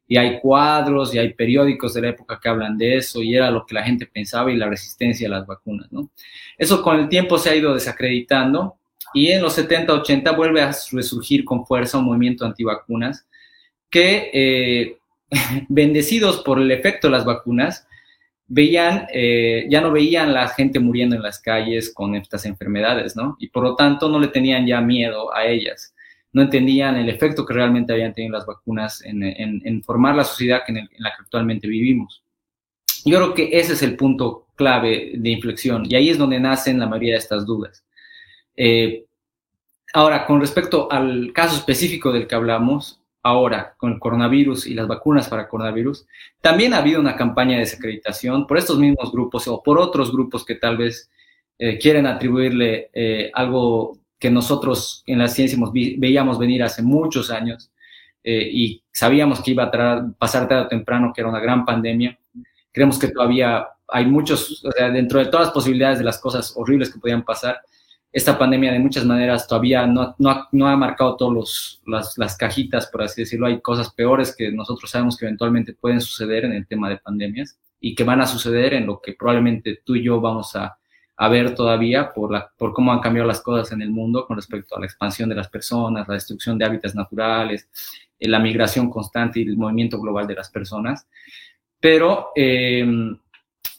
Y hay cuadros y hay periódicos de la época que hablan de eso y era lo que la gente pensaba y la resistencia a las vacunas, ¿no? Eso con el tiempo se ha ido desacreditando y en los 70, 80 vuelve a resurgir con fuerza un movimiento antivacunas que, eh, bendecidos por el efecto de las vacunas, veían, eh, ya no veían la gente muriendo en las calles con estas enfermedades, ¿no? Y por lo tanto no le tenían ya miedo a ellas no entendían el efecto que realmente habían tenido las vacunas en, formar la sociedad en, la que actualmente vivimos. Yo creo que ese es el punto clave de inflexión y ahí es donde nacen la mayoría de estas dudas. Eh, ahora, con respecto al caso específico del que hablamos, ahora con el coronavirus y las vacunas para coronavirus, también ha habido una campaña de desacreditación por estos mismos grupos o por otros grupos que tal vez eh, quieren atribuirle eh, algo que nosotros en la ciencia veíamos venir hace muchos años eh, y sabíamos que iba a pasar tarde o temprano, que era una gran pandemia. Creemos que todavía hay muchos, o sea, dentro de todas las posibilidades de las cosas horribles que podían pasar, esta pandemia de muchas maneras todavía no, ha marcado todas las, las cajitas, por así decirlo. Hay cosas peores que nosotros sabemos que eventualmente pueden suceder en el tema de pandemias y que van a suceder en lo que probablemente tú y yo vamos a, a ver todavía por, la, por cómo han cambiado las cosas en el mundo con respecto a la expansión de las personas, la destrucción de hábitats naturales, eh, la migración constante y el movimiento global de las personas. Pero, em,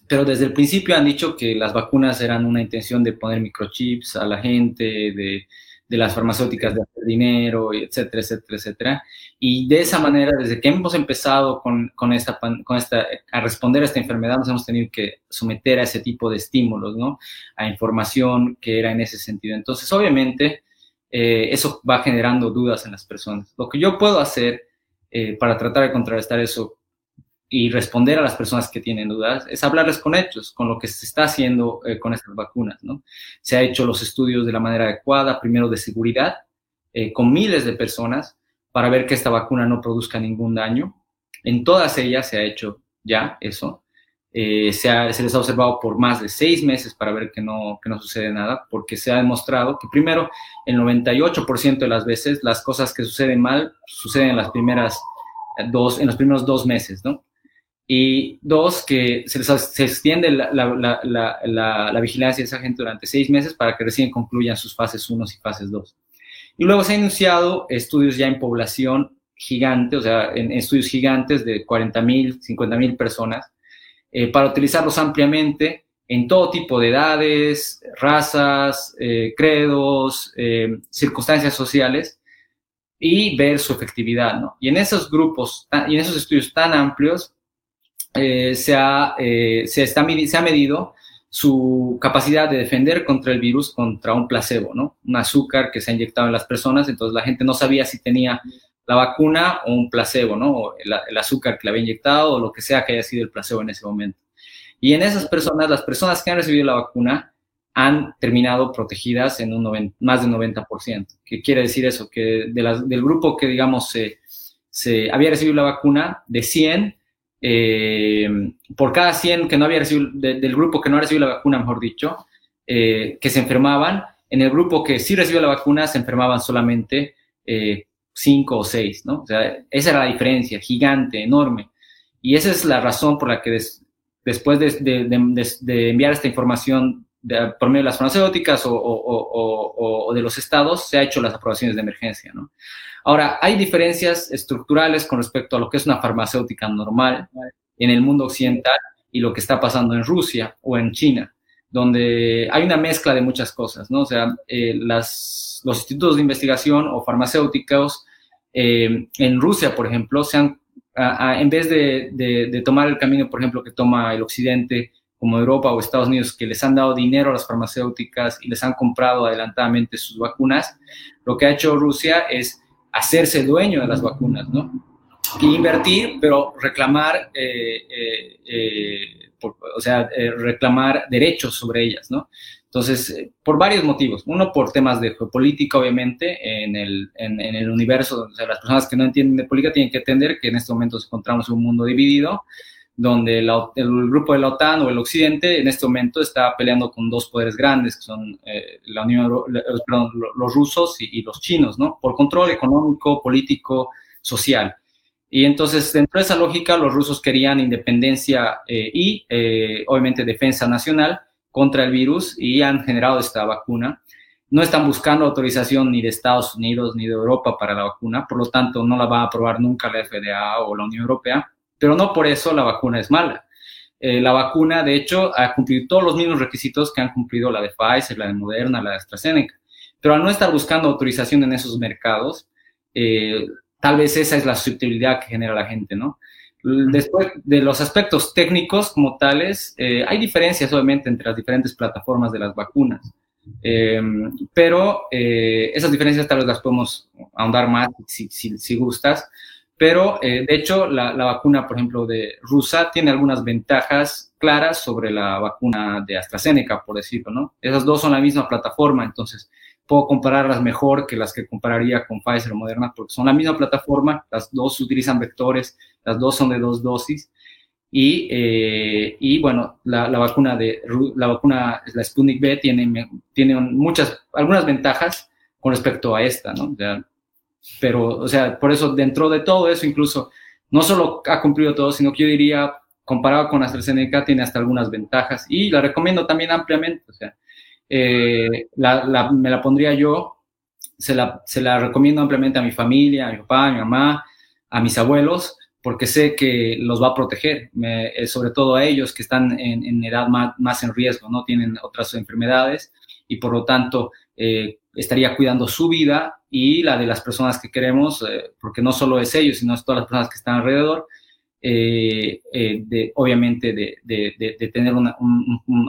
pero desde el principio han dicho que las vacunas eran una intención de poner microchips a la gente, de de las farmacéuticas de dinero, etcétera, etcétera, etcétera. Y de esa manera, desde que hemos empezado con, con, esta, con esta, a responder a esta enfermedad, nos hemos tenido que someter a ese tipo de estímulos, ¿no? A información que era en ese sentido. Entonces, obviamente, eh, eso va generando dudas en las personas. Lo que yo puedo hacer eh, para tratar de contrarrestar eso y responder a las personas que tienen dudas es hablarles con hechos, con lo que se está haciendo eh, con estas vacunas, ¿no? Se ha hecho los estudios de la manera adecuada, primero de seguridad, eh, con miles de personas, para ver que esta vacuna no produzca ningún daño. En todas ellas se ha hecho ya eso. Eh, se, se, les ha observado por más de seis meses para ver que no, que no sucede nada, porque se ha demostrado que primero, el 98% de las veces, las cosas que suceden mal suceden en las primeras dos, en los primeros dos meses, ¿no? Y dos, que se, se extiende la, la, la, la, vigilancia de esa gente durante seis meses para que recién concluyan sus fases 1 y fases 2. Y luego se han iniciado estudios ya en población gigante, o sea, en, estudios gigantes de 40 mil, 50 mil personas, eh, para utilizarlos ampliamente en todo tipo de edades, razas, eh, credos, eh, circunstancias sociales y ver su efectividad. ¿no? Y en esos grupos y en esos estudios tan amplios se, ha, se, está, se ha medido su capacidad de defender contra el virus contra un placebo, ¿no? Un azúcar que se ha inyectado en las personas, entonces la gente no sabía si tenía la vacuna o un placebo, ¿no? el, azúcar que le había inyectado o lo que sea que haya sido el placebo en ese momento. Y en esas personas, las personas que han recibido la vacuna han terminado protegidas en un más del 90%. ¿Qué quiere decir eso? Que del grupo que, digamos, se, había recibido la vacuna, de 100, eh, por cada 100 que no había recibido, del grupo que no ha recibido la vacuna, mejor dicho, eh, que se enfermaban, en el grupo que sí recibió la vacuna se enfermaban solamente eh, cinco o seis, ¿no? O sea, esa era la diferencia, gigante, enorme. Y esa es la razón por la que después de, enviar esta información por medio de las farmacéuticas o, de los estados, se ha hecho las aprobaciones de emergencia, ¿no? Ahora, hay diferencias estructurales con respecto a lo que es una farmacéutica normal en el mundo occidental y lo que está pasando en Rusia o en China, donde hay una mezcla de muchas cosas, ¿no? O sea, eh, las, los institutos de investigación o farmacéuticos eh, en Rusia, por ejemplo, se han, en vez de, tomar el camino, por ejemplo, que toma el Occidente, como Europa o Estados Unidos, que les han dado dinero a las farmacéuticas y les han comprado adelantadamente sus vacunas, lo que ha hecho Rusia es hacerse dueño de las vacunas, ¿no? Y invertir, pero reclamar, eh, eh, o sea, reclamar derechos sobre ellas, ¿no? Entonces, eh, por varios motivos. Uno, por temas de geopolítica, obviamente, en el, en, el universo. O sea, las personas que no entienden de política tienen que entender que en este momento nos encontramos en un mundo dividido, donde el grupo de la OTAN o el Occidente en este momento está peleando con dos poderes grandes, que son eh, la Unión, perdón, los rusos y, los chinos, ¿no? Por control económico, político, social. Y entonces, dentro de esa lógica, los rusos querían independencia eh, y, obviamente, defensa nacional contra el virus y han generado esta vacuna. No están buscando autorización ni de Estados Unidos ni de Europa para la vacuna, por lo tanto no la va a aprobar nunca la FDA o la Unión Europea, pero no por eso la vacuna es mala. Eh, la vacuna, de hecho, ha cumplido todos los mismos requisitos que han cumplido la de Pfizer, la de Moderna, la de AstraZeneca. Pero al no estar buscando autorización en esos mercados, eh, tal vez esa es la susceptibilidad que genera la gente, ¿no? Después de los aspectos técnicos como tales, eh, hay diferencias obviamente entre las diferentes plataformas de las vacunas, em, pero eh, esas diferencias tal vez las podemos ahondar más si, si, gustas, pero eh, de hecho la, la, vacuna, por ejemplo, de rusa tiene algunas ventajas claras sobre la vacuna de AstraZeneca, por decirlo, ¿no? Esas dos son la misma plataforma, entonces puedo compararlas mejor que las que compararía con Pfizer o Moderna, porque son la misma plataforma, las dos utilizan vectores, las dos son de dos dosis. Y, eh, y bueno, la, la, vacuna de la vacuna, la Sputnik B, tiene, tiene muchas, algunas ventajas con respecto a esta, ¿no? Pero, o sea, por eso, dentro de todo eso, incluso, no solo ha cumplido todo, sino que yo diría, comparado con AstraZeneca, tiene hasta algunas ventajas. Y la recomiendo también ampliamente, o sea, eh, la, me la pondría yo, se la, se la recomiendo ampliamente a mi familia, a mi papá, a mi mamá, a mis abuelos, porque sé que los va a proteger, eh, sobre todo a ellos que están en, edad más, más, en riesgo, no tienen otras enfermedades y por lo tanto eh, estaría cuidando su vida y la de las personas que queremos, porque no solo es ellos, sino es todas las personas que están alrededor, eh, eh, de, obviamente de, de, tener una,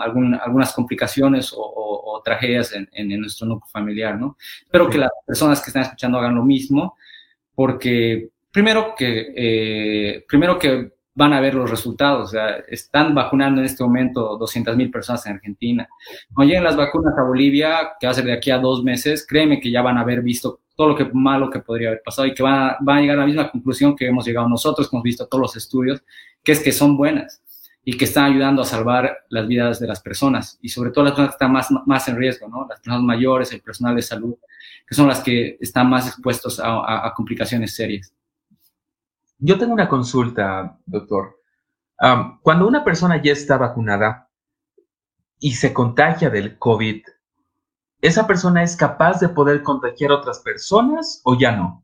algunas complicaciones o, tragedias en, en, nuestro núcleo familiar, ¿no? Espero que las personas que están escuchando hagan lo mismo, porque primero que, eh, primero que van a ver los resultados. O sea, están vacunando en este momento 200 mil personas en Argentina. Cuando lleguen las vacunas a Bolivia, que va a ser de aquí a dos meses, créeme que ya van a haber visto todo lo que malo que podría haber pasado y que van a, a llegar a la misma conclusión que hemos llegado nosotros, que hemos visto todos los estudios, que es que son buenas y que están ayudando a salvar las vidas de las personas y sobre todo las personas que están más, más en riesgo, ¿no? Las personas mayores, el personal de salud, que son las que están más expuestos a, a complicaciones serias. Yo tengo una consulta, doctor. cuando una persona ya está vacunada y se contagia del COVID, ¿esa persona es capaz de poder contagiar a otras personas o ya no?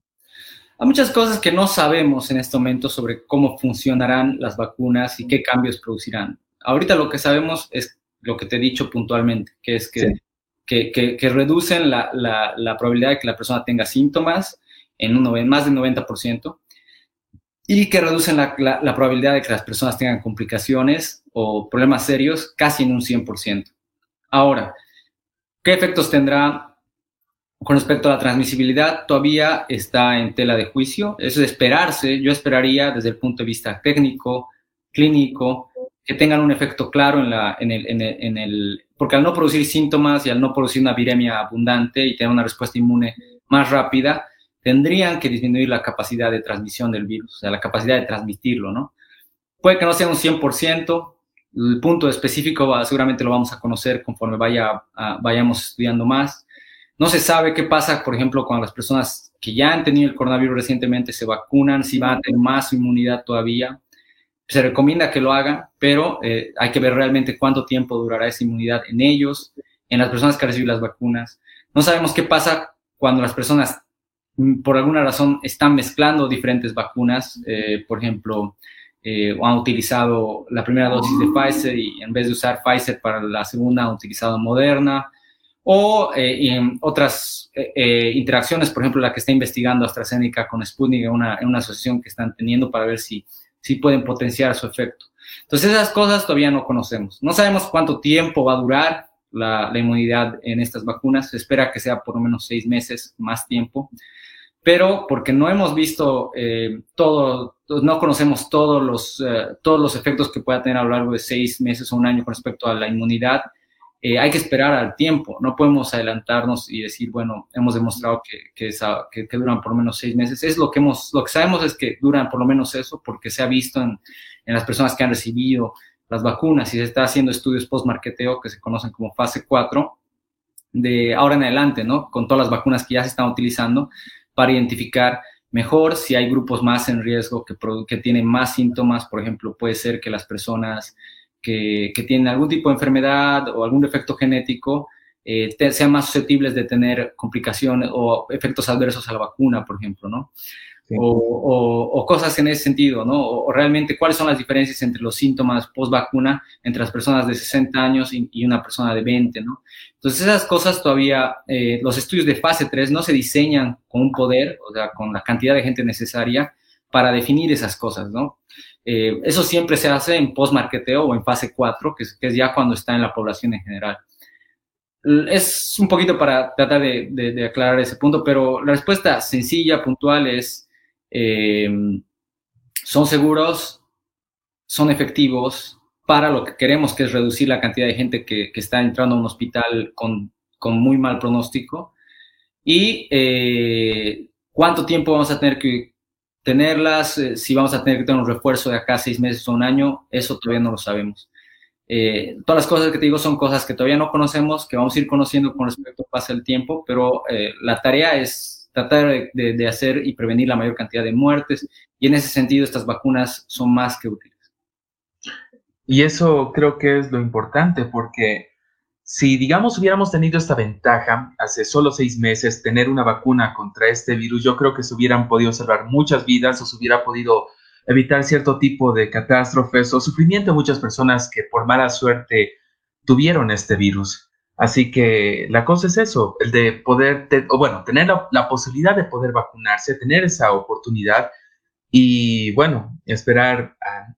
Hay muchas cosas que no sabemos en este momento sobre cómo funcionarán las vacunas y qué cambios producirán. Ahorita lo que sabemos es lo que te he dicho puntualmente, que es que, que, reducen la, la, probabilidad de que la persona tenga síntomas en, un, en más del 90% y que reducen la, probabilidad de que las personas tengan complicaciones o problemas serios casi en un 100%. Ahora, ¿qué efectos tendrá con respecto a la transmisibilidad? Todavía está en tela de juicio. Eso es esperarse. Yo esperaría desde el punto de vista técnico, clínico, que tengan un efecto claro en, la, en, el, en, el, en el... Porque al no producir síntomas y al no producir una viremia abundante y tener una respuesta inmune más rápida, tendrían que disminuir la capacidad de transmisión del virus, o sea, la capacidad de transmitirlo, ¿no? Puede que no sea un 100%, el punto específico seguramente lo vamos a conocer conforme vaya, vayamos estudiando más. No se sabe qué pasa, por ejemplo, cuando las personas que ya han tenido el coronavirus recientemente se vacunan, si van a tener más inmunidad todavía. Se recomienda que lo hagan, pero eh, hay que ver realmente cuánto tiempo durará esa inmunidad en ellos, en las personas que reciben las vacunas. No sabemos qué pasa cuando las personas por alguna razón están mezclando diferentes vacunas, eh, por ejemplo, eh, han utilizado la primera dosis de Pfizer y en vez de usar Pfizer para la segunda han utilizado Moderna, o eh, en otras interacciones, por ejemplo, la que está investigando AstraZeneca con Sputnik en una, una asociación que están teniendo para ver si, si pueden potenciar su efecto. Entonces, esas cosas todavía no conocemos. No sabemos cuánto tiempo va a durar la, la inmunidad en estas vacunas. Se espera que sea por lo menos seis meses, más tiempo pero porque no hemos visto eh, todo, no conocemos todos los, eh, todos los efectos que pueda tener a lo largo de seis meses o un año con respecto a la inmunidad, eh, hay que esperar al tiempo, no podemos adelantarnos y decir, bueno, hemos demostrado que, que, duran por lo menos seis meses. Es lo que, hemos, lo que sabemos es que duran por lo menos eso, porque se ha visto en, en las personas que han recibido las vacunas y se está haciendo estudios post-marketeo que se conocen como fase 4, de ahora en adelante, ¿no? Con todas las vacunas que ya se están utilizando, para identificar mejor si hay grupos más en riesgo que, que tienen más síntomas. Por ejemplo, puede ser que las personas que, que tienen algún tipo de enfermedad o algún defecto genético eh, sean más susceptibles de tener complicaciones o efectos adversos a la vacuna, por ejemplo, ¿no? O, cosas en ese sentido, ¿no? O, realmente cuáles son las diferencias entre los síntomas post vacuna entre las personas de 60 años y, una persona de 20, ¿no? Entonces esas cosas todavía, eh, los estudios de fase 3 no se diseñan con un poder, o sea, con la cantidad de gente necesaria para definir esas cosas, ¿no? Eh, eso siempre se hace en post-marketeo o en fase 4, que es, ya cuando está en la población en general es un poquito para tratar de, de, aclarar ese punto, pero la respuesta sencilla, puntual es eh, son seguros, son efectivos para lo que queremos, que es reducir la cantidad de gente que, está entrando a un hospital con, muy mal pronóstico. Y eh, cuánto tiempo vamos a tener que tenerlas, eh, si vamos a tener que tener un refuerzo de acá seis meses o un año, eso todavía no lo sabemos. todas las cosas que te digo son cosas que todavía no conocemos, que vamos a ir conociendo con respecto al paso del tiempo, pero la tarea es tratar de, hacer y prevenir la mayor cantidad de muertes y en ese sentido estas vacunas son más que útiles. Y eso creo que es lo importante porque si digamos hubiéramos tenido esta ventaja hace solo seis meses, tener una vacuna contra este virus, yo creo que se hubieran podido salvar muchas vidas o se hubiera podido evitar cierto tipo de catástrofes o sufrimiento de muchas personas que por mala suerte tuvieron este virus. Así que la cosa es eso, el de poder, o bueno, tener la, posibilidad de poder vacunarse, tener esa oportunidad y bueno, esperar a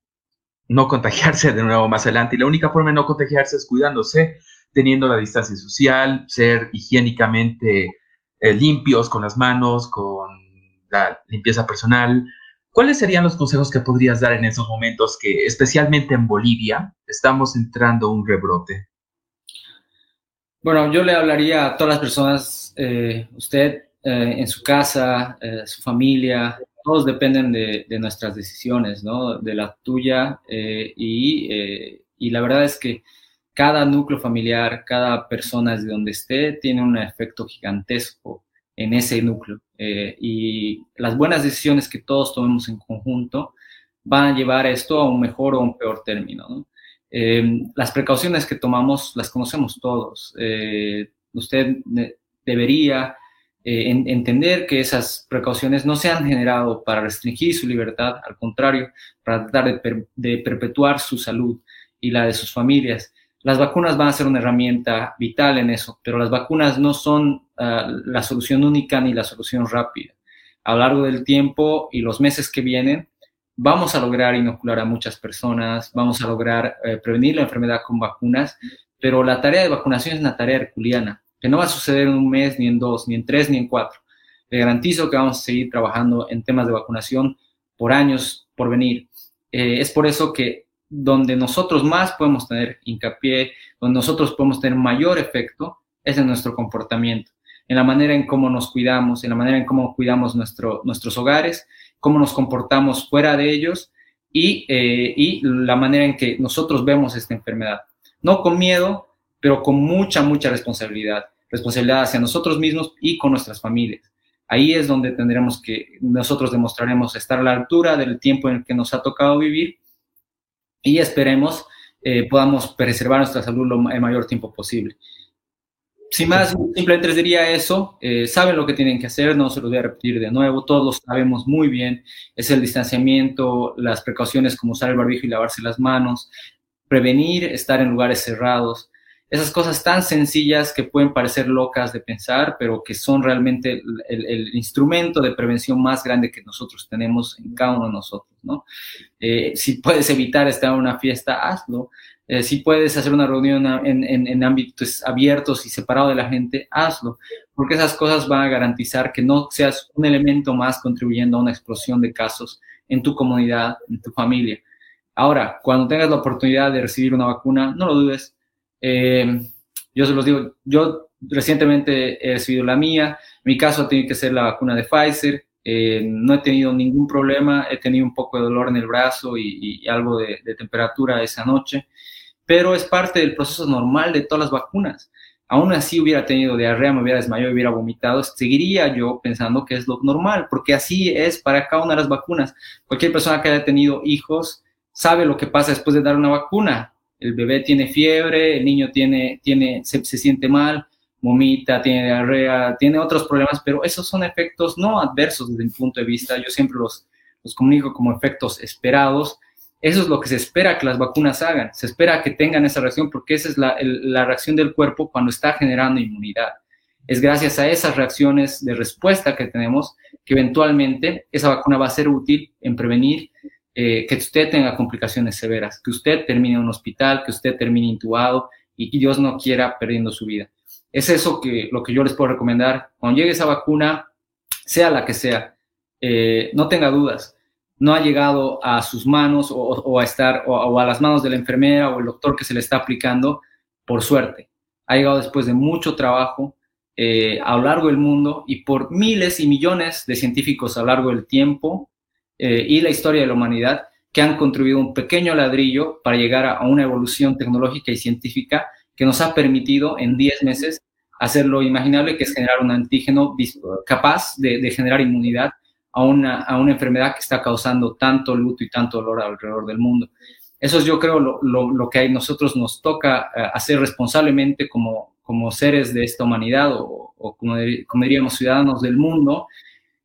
no contagiarse de nuevo más adelante. Y la única forma de no contagiarse es cuidándose, teniendo la distancia social, ser higiénicamente eh, limpios con las manos, con la limpieza personal. ¿Cuáles serían los consejos que podrías dar en esos momentos que, especialmente en Bolivia, estamos entrando un rebrote? Bueno, yo le hablaría a todas las personas, eh, usted eh, en su casa, eh, su familia, todos dependen de, nuestras decisiones, ¿no? De la tuya y, y, la verdad es que cada núcleo familiar, cada persona desde donde esté, tiene un efecto gigantesco en ese núcleo. y las buenas decisiones que todos tomemos en conjunto van a llevar esto a un mejor o un peor término, ¿no? Eh, las precauciones que tomamos las conocemos todos. Eh, Usted debería eh, entender que esas precauciones no se han generado para restringir su libertad, al contrario, para tratar de, perpetuar su salud y la de sus familias. Las vacunas van a ser una herramienta vital en eso, pero las vacunas no son ah, la solución única ni la solución rápida. A lo largo del tiempo y los meses que vienen, vamos a lograr inocular a muchas personas, vamos a lograr eh, prevenir la enfermedad con vacunas, pero la tarea de vacunación es una tarea herculeana, que no va a suceder en un mes, ni en dos, ni en tres, ni en cuatro. Le garantizo que vamos a seguir trabajando en temas de vacunación por años por venir. Eh, es por eso que donde nosotros más podemos tener hincapié, donde nosotros podemos tener mayor efecto, es en nuestro comportamiento, en la manera en cómo nos cuidamos, en la manera en cómo cuidamos nuestro, nuestros hogares cómo nos comportamos fuera de ellos y, eh, y la manera en que nosotros vemos esta enfermedad. No con miedo, pero con mucha, mucha responsabilidad. Responsabilidad hacia nosotros mismos y con nuestras familias. Ahí es donde tendremos que, nosotros demostraremos estar a la altura del tiempo en el que nos ha tocado vivir y esperemos eh, podamos preservar nuestra salud lo, el mayor tiempo posible sin más, simplemente les diría eso. Eh, saben lo que tienen que hacer, no se los voy a repetir de nuevo, todos sabemos muy bien. Es el distanciamiento, las precauciones como usar el barbijo y lavarse las manos, prevenir estar en lugares cerrados. Esas cosas tan sencillas que pueden parecer locas de pensar, pero que son realmente el, instrumento de prevención más grande que nosotros tenemos en cada uno de nosotros, ¿no? Eh, si puedes evitar estar en una fiesta, hazlo. Eh, si puedes hacer una reunión en, ámbitos abiertos y separado de la gente, hazlo, porque esas cosas van a garantizar que no seas un elemento más contribuyendo a una explosión de casos en tu comunidad, en tu familia. Ahora, cuando tengas la oportunidad de recibir una vacuna, no lo dudes. Eh, yo se los digo, yo recientemente he recibido la mía, mi caso tiene que ser la vacuna de Pfizer, eh, no he tenido ningún problema, he tenido un poco de dolor en el brazo y, algo de, de, temperatura esa noche, pero es parte del proceso normal de todas las vacunas. Aún así hubiera tenido diarrea, me hubiera desmayado, hubiera vomitado, seguiría yo pensando que es lo normal, porque así es para cada una de las vacunas. Cualquier persona que haya tenido hijos sabe lo que pasa después de dar una vacuna. El bebé tiene fiebre, el niño tiene, tiene, se, siente mal, vomita, tiene diarrea, tiene otros problemas, pero esos son efectos no adversos desde mi punto de vista. Yo siempre los, los comunico como efectos esperados eso es lo que se espera que las vacunas hagan. Se espera que tengan esa reacción porque esa es la, reacción del cuerpo cuando está generando inmunidad. Es gracias a esas reacciones de respuesta que tenemos que eventualmente esa vacuna va a ser útil en prevenir eh, que usted tenga complicaciones severas, que usted termine en un hospital, que usted termine intubado y que Dios no quiera perdiendo su vida. Es eso que lo que yo les puedo recomendar. Cuando llegue esa vacuna, sea la que sea, eh, no tenga dudas no ha llegado a sus manos o, a estar o, a las manos de la enfermera o el doctor que se le está aplicando por suerte. Ha llegado después de mucho trabajo eh, a lo largo del mundo y por miles y millones de científicos a lo largo del tiempo eh, y la historia de la humanidad que han contribuido un pequeño ladrillo para llegar a, una evolución tecnológica y científica que nos ha permitido en 10 meses hacer lo imaginable, que es generar un antígeno capaz de generar inmunidad a una, a una enfermedad que está causando tanto luto y tanto dolor alrededor del mundo. Eso es, yo creo, lo, lo, que a nosotros nos toca eh, hacer responsablemente como, como seres de esta humanidad o, como, como, diríamos ciudadanos del mundo,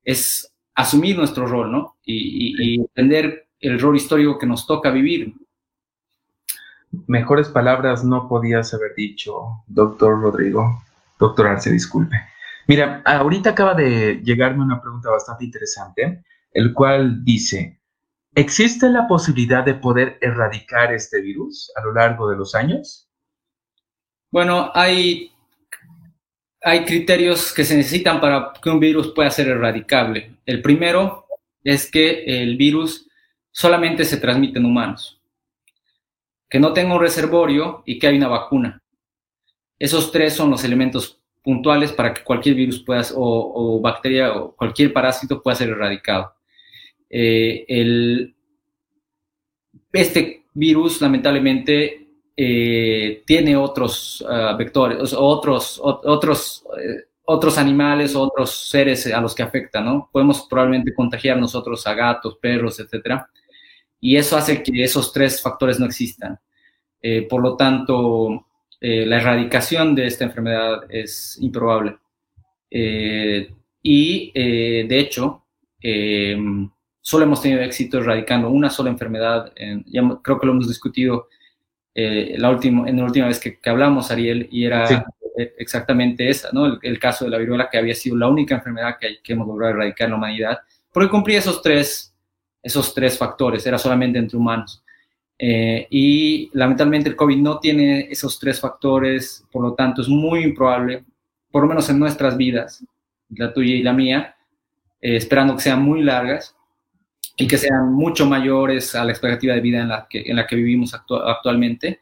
es asumir nuestro rol, ¿no? Y, y, entender el rol histórico que nos toca vivir. Mejores palabras no podías haber dicho, doctor Rodrigo. Doctor Arce, disculpe. Mira, ahorita acaba de llegarme una pregunta bastante interesante, el cual dice, ¿existe la posibilidad de poder erradicar este virus a lo largo de los años? Bueno, hay, hay criterios que se necesitan para que un virus pueda ser erradicable. El primero es que el virus solamente se transmite en humanos, que no tenga un reservorio y que hay una vacuna. Esos tres son los elementos puntuales para que cualquier virus pueda, o, bacteria o cualquier parásito pueda ser erradicado. Eh, el, este virus, lamentablemente, eh, tiene otros ah, vectores, otros, otros, eh, otros animales, otros seres a los que afecta, ¿no? Podemos probablemente contagiar nosotros a gatos, perros, etcétera. Y eso hace que esos tres factores no existan. por lo tanto, eh, la erradicación de esta enfermedad es improbable. Eh, y de hecho, solo hemos tenido éxito erradicando una sola enfermedad. creo que lo hemos discutido la última, en la última vez que, hablamos, Ariel, y era exactamente esa, ¿no? El, caso de la viruela que había sido la única enfermedad que, que hemos logrado erradicar en la humanidad, porque cumplía esos tres, esos tres factores, era solamente entre humanos. Eh, y lamentablemente el COVID no tiene esos tres factores, por lo tanto es muy improbable, por lo menos en nuestras vidas, la tuya y la mía, eh, esperando que sean muy largas y que sean mucho mayores a la expectativa de vida en la que, en la que vivimos actualmente,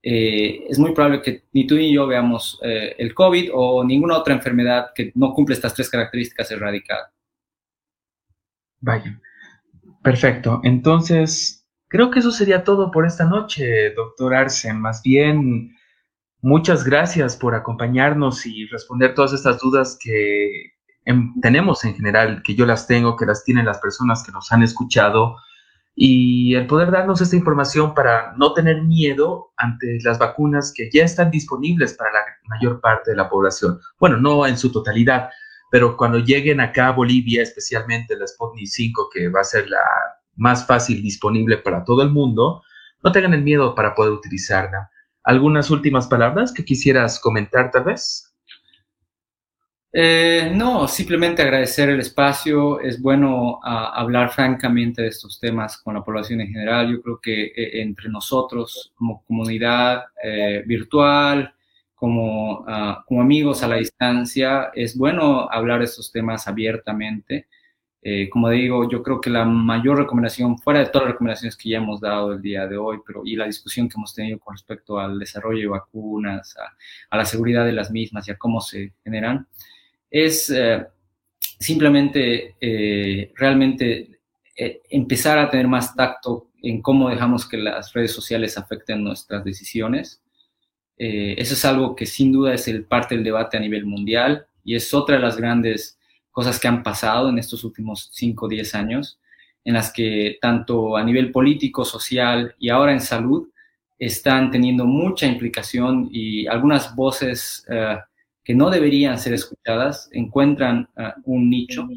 eh, es muy probable que ni tú ni yo veamos el COVID o ninguna otra enfermedad que no cumple estas tres características erradicada. Vaya, perfecto. Entonces, Creo que eso sería todo por esta noche, doctor Arce. Más bien, muchas gracias por acompañarnos y responder todas estas dudas que tenemos en general, que yo las tengo, que las tienen las personas que nos han escuchado, y el poder darnos esta información para no tener miedo ante las vacunas que ya están disponibles para la mayor parte de la población. Bueno, no en su totalidad, pero cuando lleguen acá a Bolivia, especialmente la Sputnik 5, que va a ser la más fácil disponible para todo el mundo, no tengan el miedo para poder utilizarla. ¿Algunas últimas palabras que quisieras comentar tal vez? Eh, no, simplemente agradecer el espacio. Es bueno ah, hablar francamente de estos temas con la población en general. Yo creo que eh, entre nosotros, como comunidad eh, virtual, como, ah, como amigos a la distancia, es bueno hablar de estos temas abiertamente. Eh, como digo, yo creo que la mayor recomendación, fuera de todas las recomendaciones que ya hemos dado el día de hoy, pero y la discusión que hemos tenido con respecto al desarrollo de vacunas, a, la seguridad de las mismas y a cómo se generan, es eh, simplemente eh, realmente empezar a tener más tacto en cómo dejamos que las redes sociales afecten nuestras decisiones. eso es algo que sin duda es el parte del debate a nivel mundial y es otra de las grandes cosas que han pasado en estos últimos 5 o 10 años, en las que tanto a nivel político, social y ahora en salud están teniendo mucha implicación y algunas voces eh, que no deberían ser escuchadas encuentran eh, un nicho,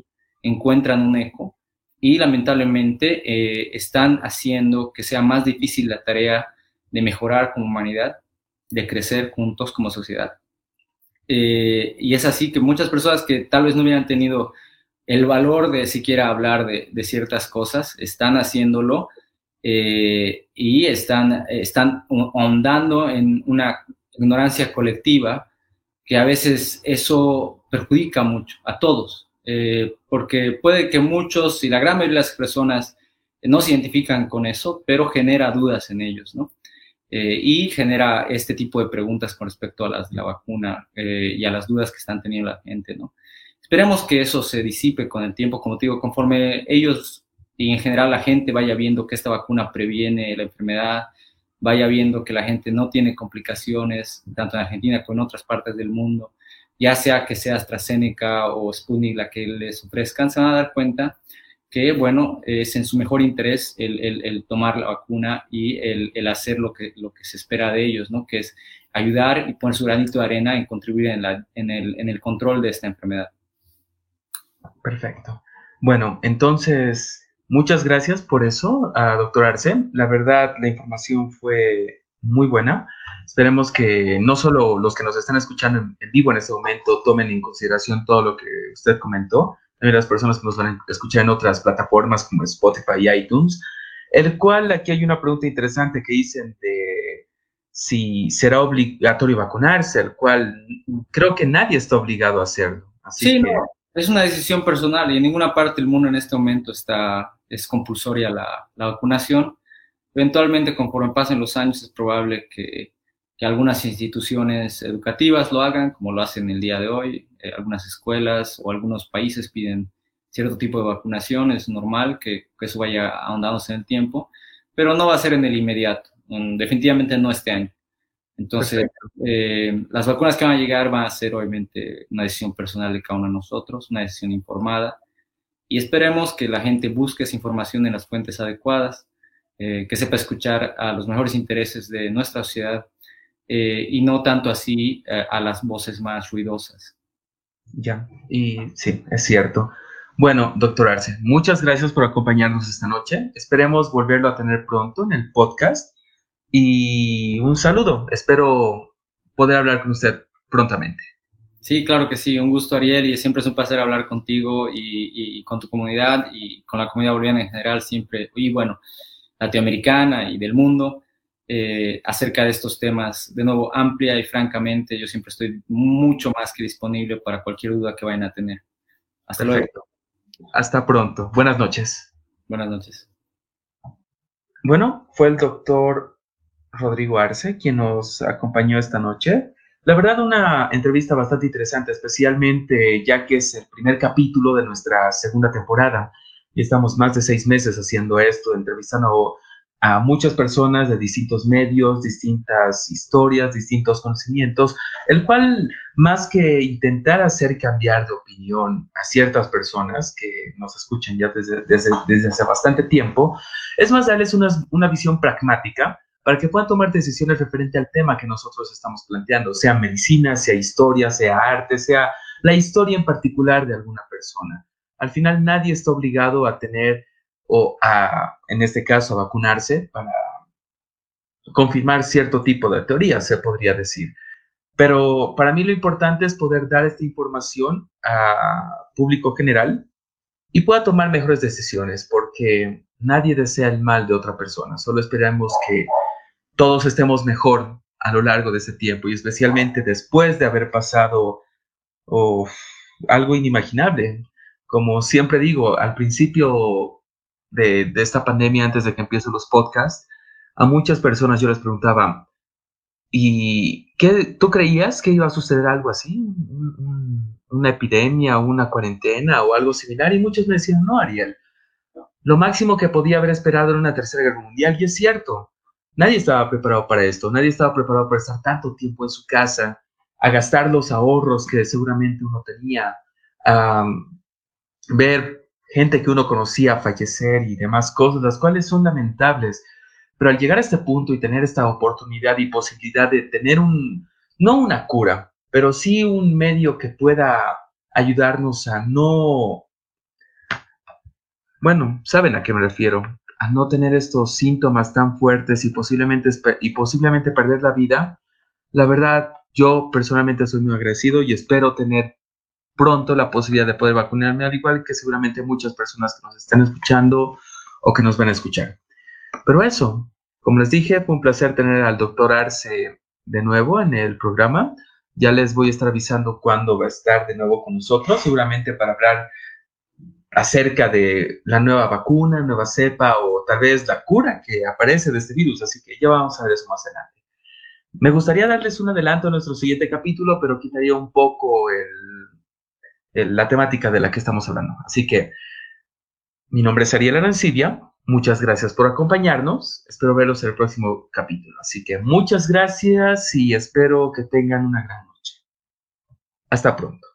encuentran un eco y lamentablemente eh, están haciendo que sea más difícil la tarea de mejorar como humanidad, de crecer juntos como sociedad. Eh, y es así que muchas personas que tal vez no hubieran tenido el valor de siquiera hablar de, ciertas cosas, están haciéndolo eh, y están, están ahondando en una ignorancia colectiva que a veces eso perjudica mucho a todos, eh, porque puede que muchos y la gran mayoría de las personas no se identifican con eso, pero genera dudas en ellos, ¿no? Eh, y genera este tipo de preguntas con respecto a las, la vacuna eh, y a las dudas que están teniendo la gente, ¿no? Esperemos que eso se disipe con el tiempo, como te digo, conforme ellos y en general la gente vaya viendo que esta vacuna previene la enfermedad, vaya viendo que la gente no tiene complicaciones, tanto en Argentina como en otras partes del mundo, ya sea que sea AstraZeneca o Sputnik la que les ofrezcan, se van a dar cuenta que, bueno, es en su mejor interés el, tomar la vacuna y el, hacer lo que, lo que se espera de ellos, ¿no? Que es ayudar y poner su granito de arena en contribuir en, la, en, el, en el control de esta enfermedad. Perfecto. Bueno, entonces, muchas gracias por eso, doctor Arce. La verdad, la información fue muy buena. Esperemos que no solo los que nos están escuchando en vivo en este momento tomen en consideración todo lo que usted comentó, también las personas que nos van a escuchar en otras plataformas como Spotify y iTunes, el cual aquí hay una pregunta interesante que dicen de si será obligatorio vacunarse, el cual creo que nadie está obligado a hacerlo. sí, es una decisión personal y en ninguna parte del mundo en este momento está, es compulsoria la, la vacunación. Eventualmente, conforme pasen los años, es probable que, que algunas instituciones educativas lo hagan, como lo hacen el día de hoy, eh, algunas escuelas o algunos países piden cierto tipo de vacunación, es normal que, que, eso vaya ahondándose en el tiempo, pero no va a ser en el inmediato, definitivamente no este año. Entonces, eh, las vacunas que van a llegar van a ser obviamente una decisión personal de cada uno de nosotros, una decisión informada, y esperemos que la gente busque esa información en las fuentes adecuadas, eh, que sepa escuchar a los mejores intereses de nuestra sociedad eh, y no tanto así eh, a las voces más ruidosas. Ya, y sí, es cierto. Bueno, doctor Arce, muchas gracias por acompañarnos esta noche. Esperemos volverlo a tener pronto en el podcast. Y un saludo. Espero poder hablar con usted prontamente. Sí, claro que sí. Un gusto, Ariel, y siempre es un placer hablar contigo y, con tu comunidad y con la comunidad boliviana en general, siempre, y bueno, latinoamericana y del mundo, eh, acerca de estos temas. De nuevo, amplia y francamente, yo siempre estoy mucho más que disponible para cualquier duda que vayan a tener. Hasta luego. Hasta pronto. Buenas noches. Buenas noches. Bueno, fue el doctor Rodrigo Arce quien nos acompañó esta noche. La verdad, una entrevista bastante interesante, especialmente ya que es el primer capítulo de nuestra segunda temporada y estamos más de seis meses haciendo esto, entrevistando a muchas personas de distintos medios, distintas historias, distintos conocimientos, el cual más que intentar hacer cambiar de opinión a ciertas personas que nos escuchan ya desde, desde, hace bastante tiempo, es más darles una, una visión pragmática para que puedan tomar decisiones referente al tema que nosotros estamos planteando, sea medicina, sea historia, sea arte, sea la historia en particular de alguna persona. Al final nadie está obligado a tener o a, en este caso, a vacunarse para confirmar cierto tipo de teoría, se podría decir. Pero para mí lo importante es poder dar esta información a público general y pueda tomar mejores decisiones, porque nadie desea el mal de otra persona, solo esperamos que todos estemos mejor a lo largo de ese tiempo y especialmente después de haber pasado algo inimaginable. Como siempre digo, al principio de, esta pandemia, antes de que empiecen los podcasts, a muchas personas yo les preguntaba, ¿y qué, tú creías que iba a suceder algo así? ¿Una epidemia, una cuarentena o algo similar? Y muchos me decían, no, Ariel, lo máximo que podía haber esperado era una tercera guerra mundial, y es cierto, Nadie estaba preparado para esto, nadie estaba preparado para estar tanto tiempo en su casa, a gastar los ahorros que seguramente uno tenía, a ver gente que uno conocía fallecer y demás cosas, las cuales son lamentables. Pero al llegar a este punto y tener esta oportunidad y posibilidad de tener un, no una cura, pero sí un medio que pueda ayudarnos a no, bueno, saben a qué me refiero, a no tener estos síntomas tan fuertes y posiblemente, y posiblemente perder la vida, la verdad, yo personalmente soy muy agradecido y espero tener pronto la posibilidad de poder vacunarme, al igual que seguramente muchas personas que nos están escuchando o que nos van a escuchar. Pero eso, como les dije, fue un placer tener al doctor Arce de nuevo en el programa. Ya les voy a estar avisando cuándo va a estar de nuevo con nosotros, seguramente para hablar acerca de la nueva vacuna, nueva cepa o tal vez la cura que aparece de este virus, así que ya vamos a ver eso más adelante. Me gustaría darles un adelanto a nuestro siguiente capítulo, pero quitaría un poco la temática de la que estamos hablando. Así que mi nombre es Ariel Arancibia, muchas gracias por acompañarnos, espero verlos en el próximo capítulo. Así que muchas gracias y espero que tengan una gran noche. Hasta pronto.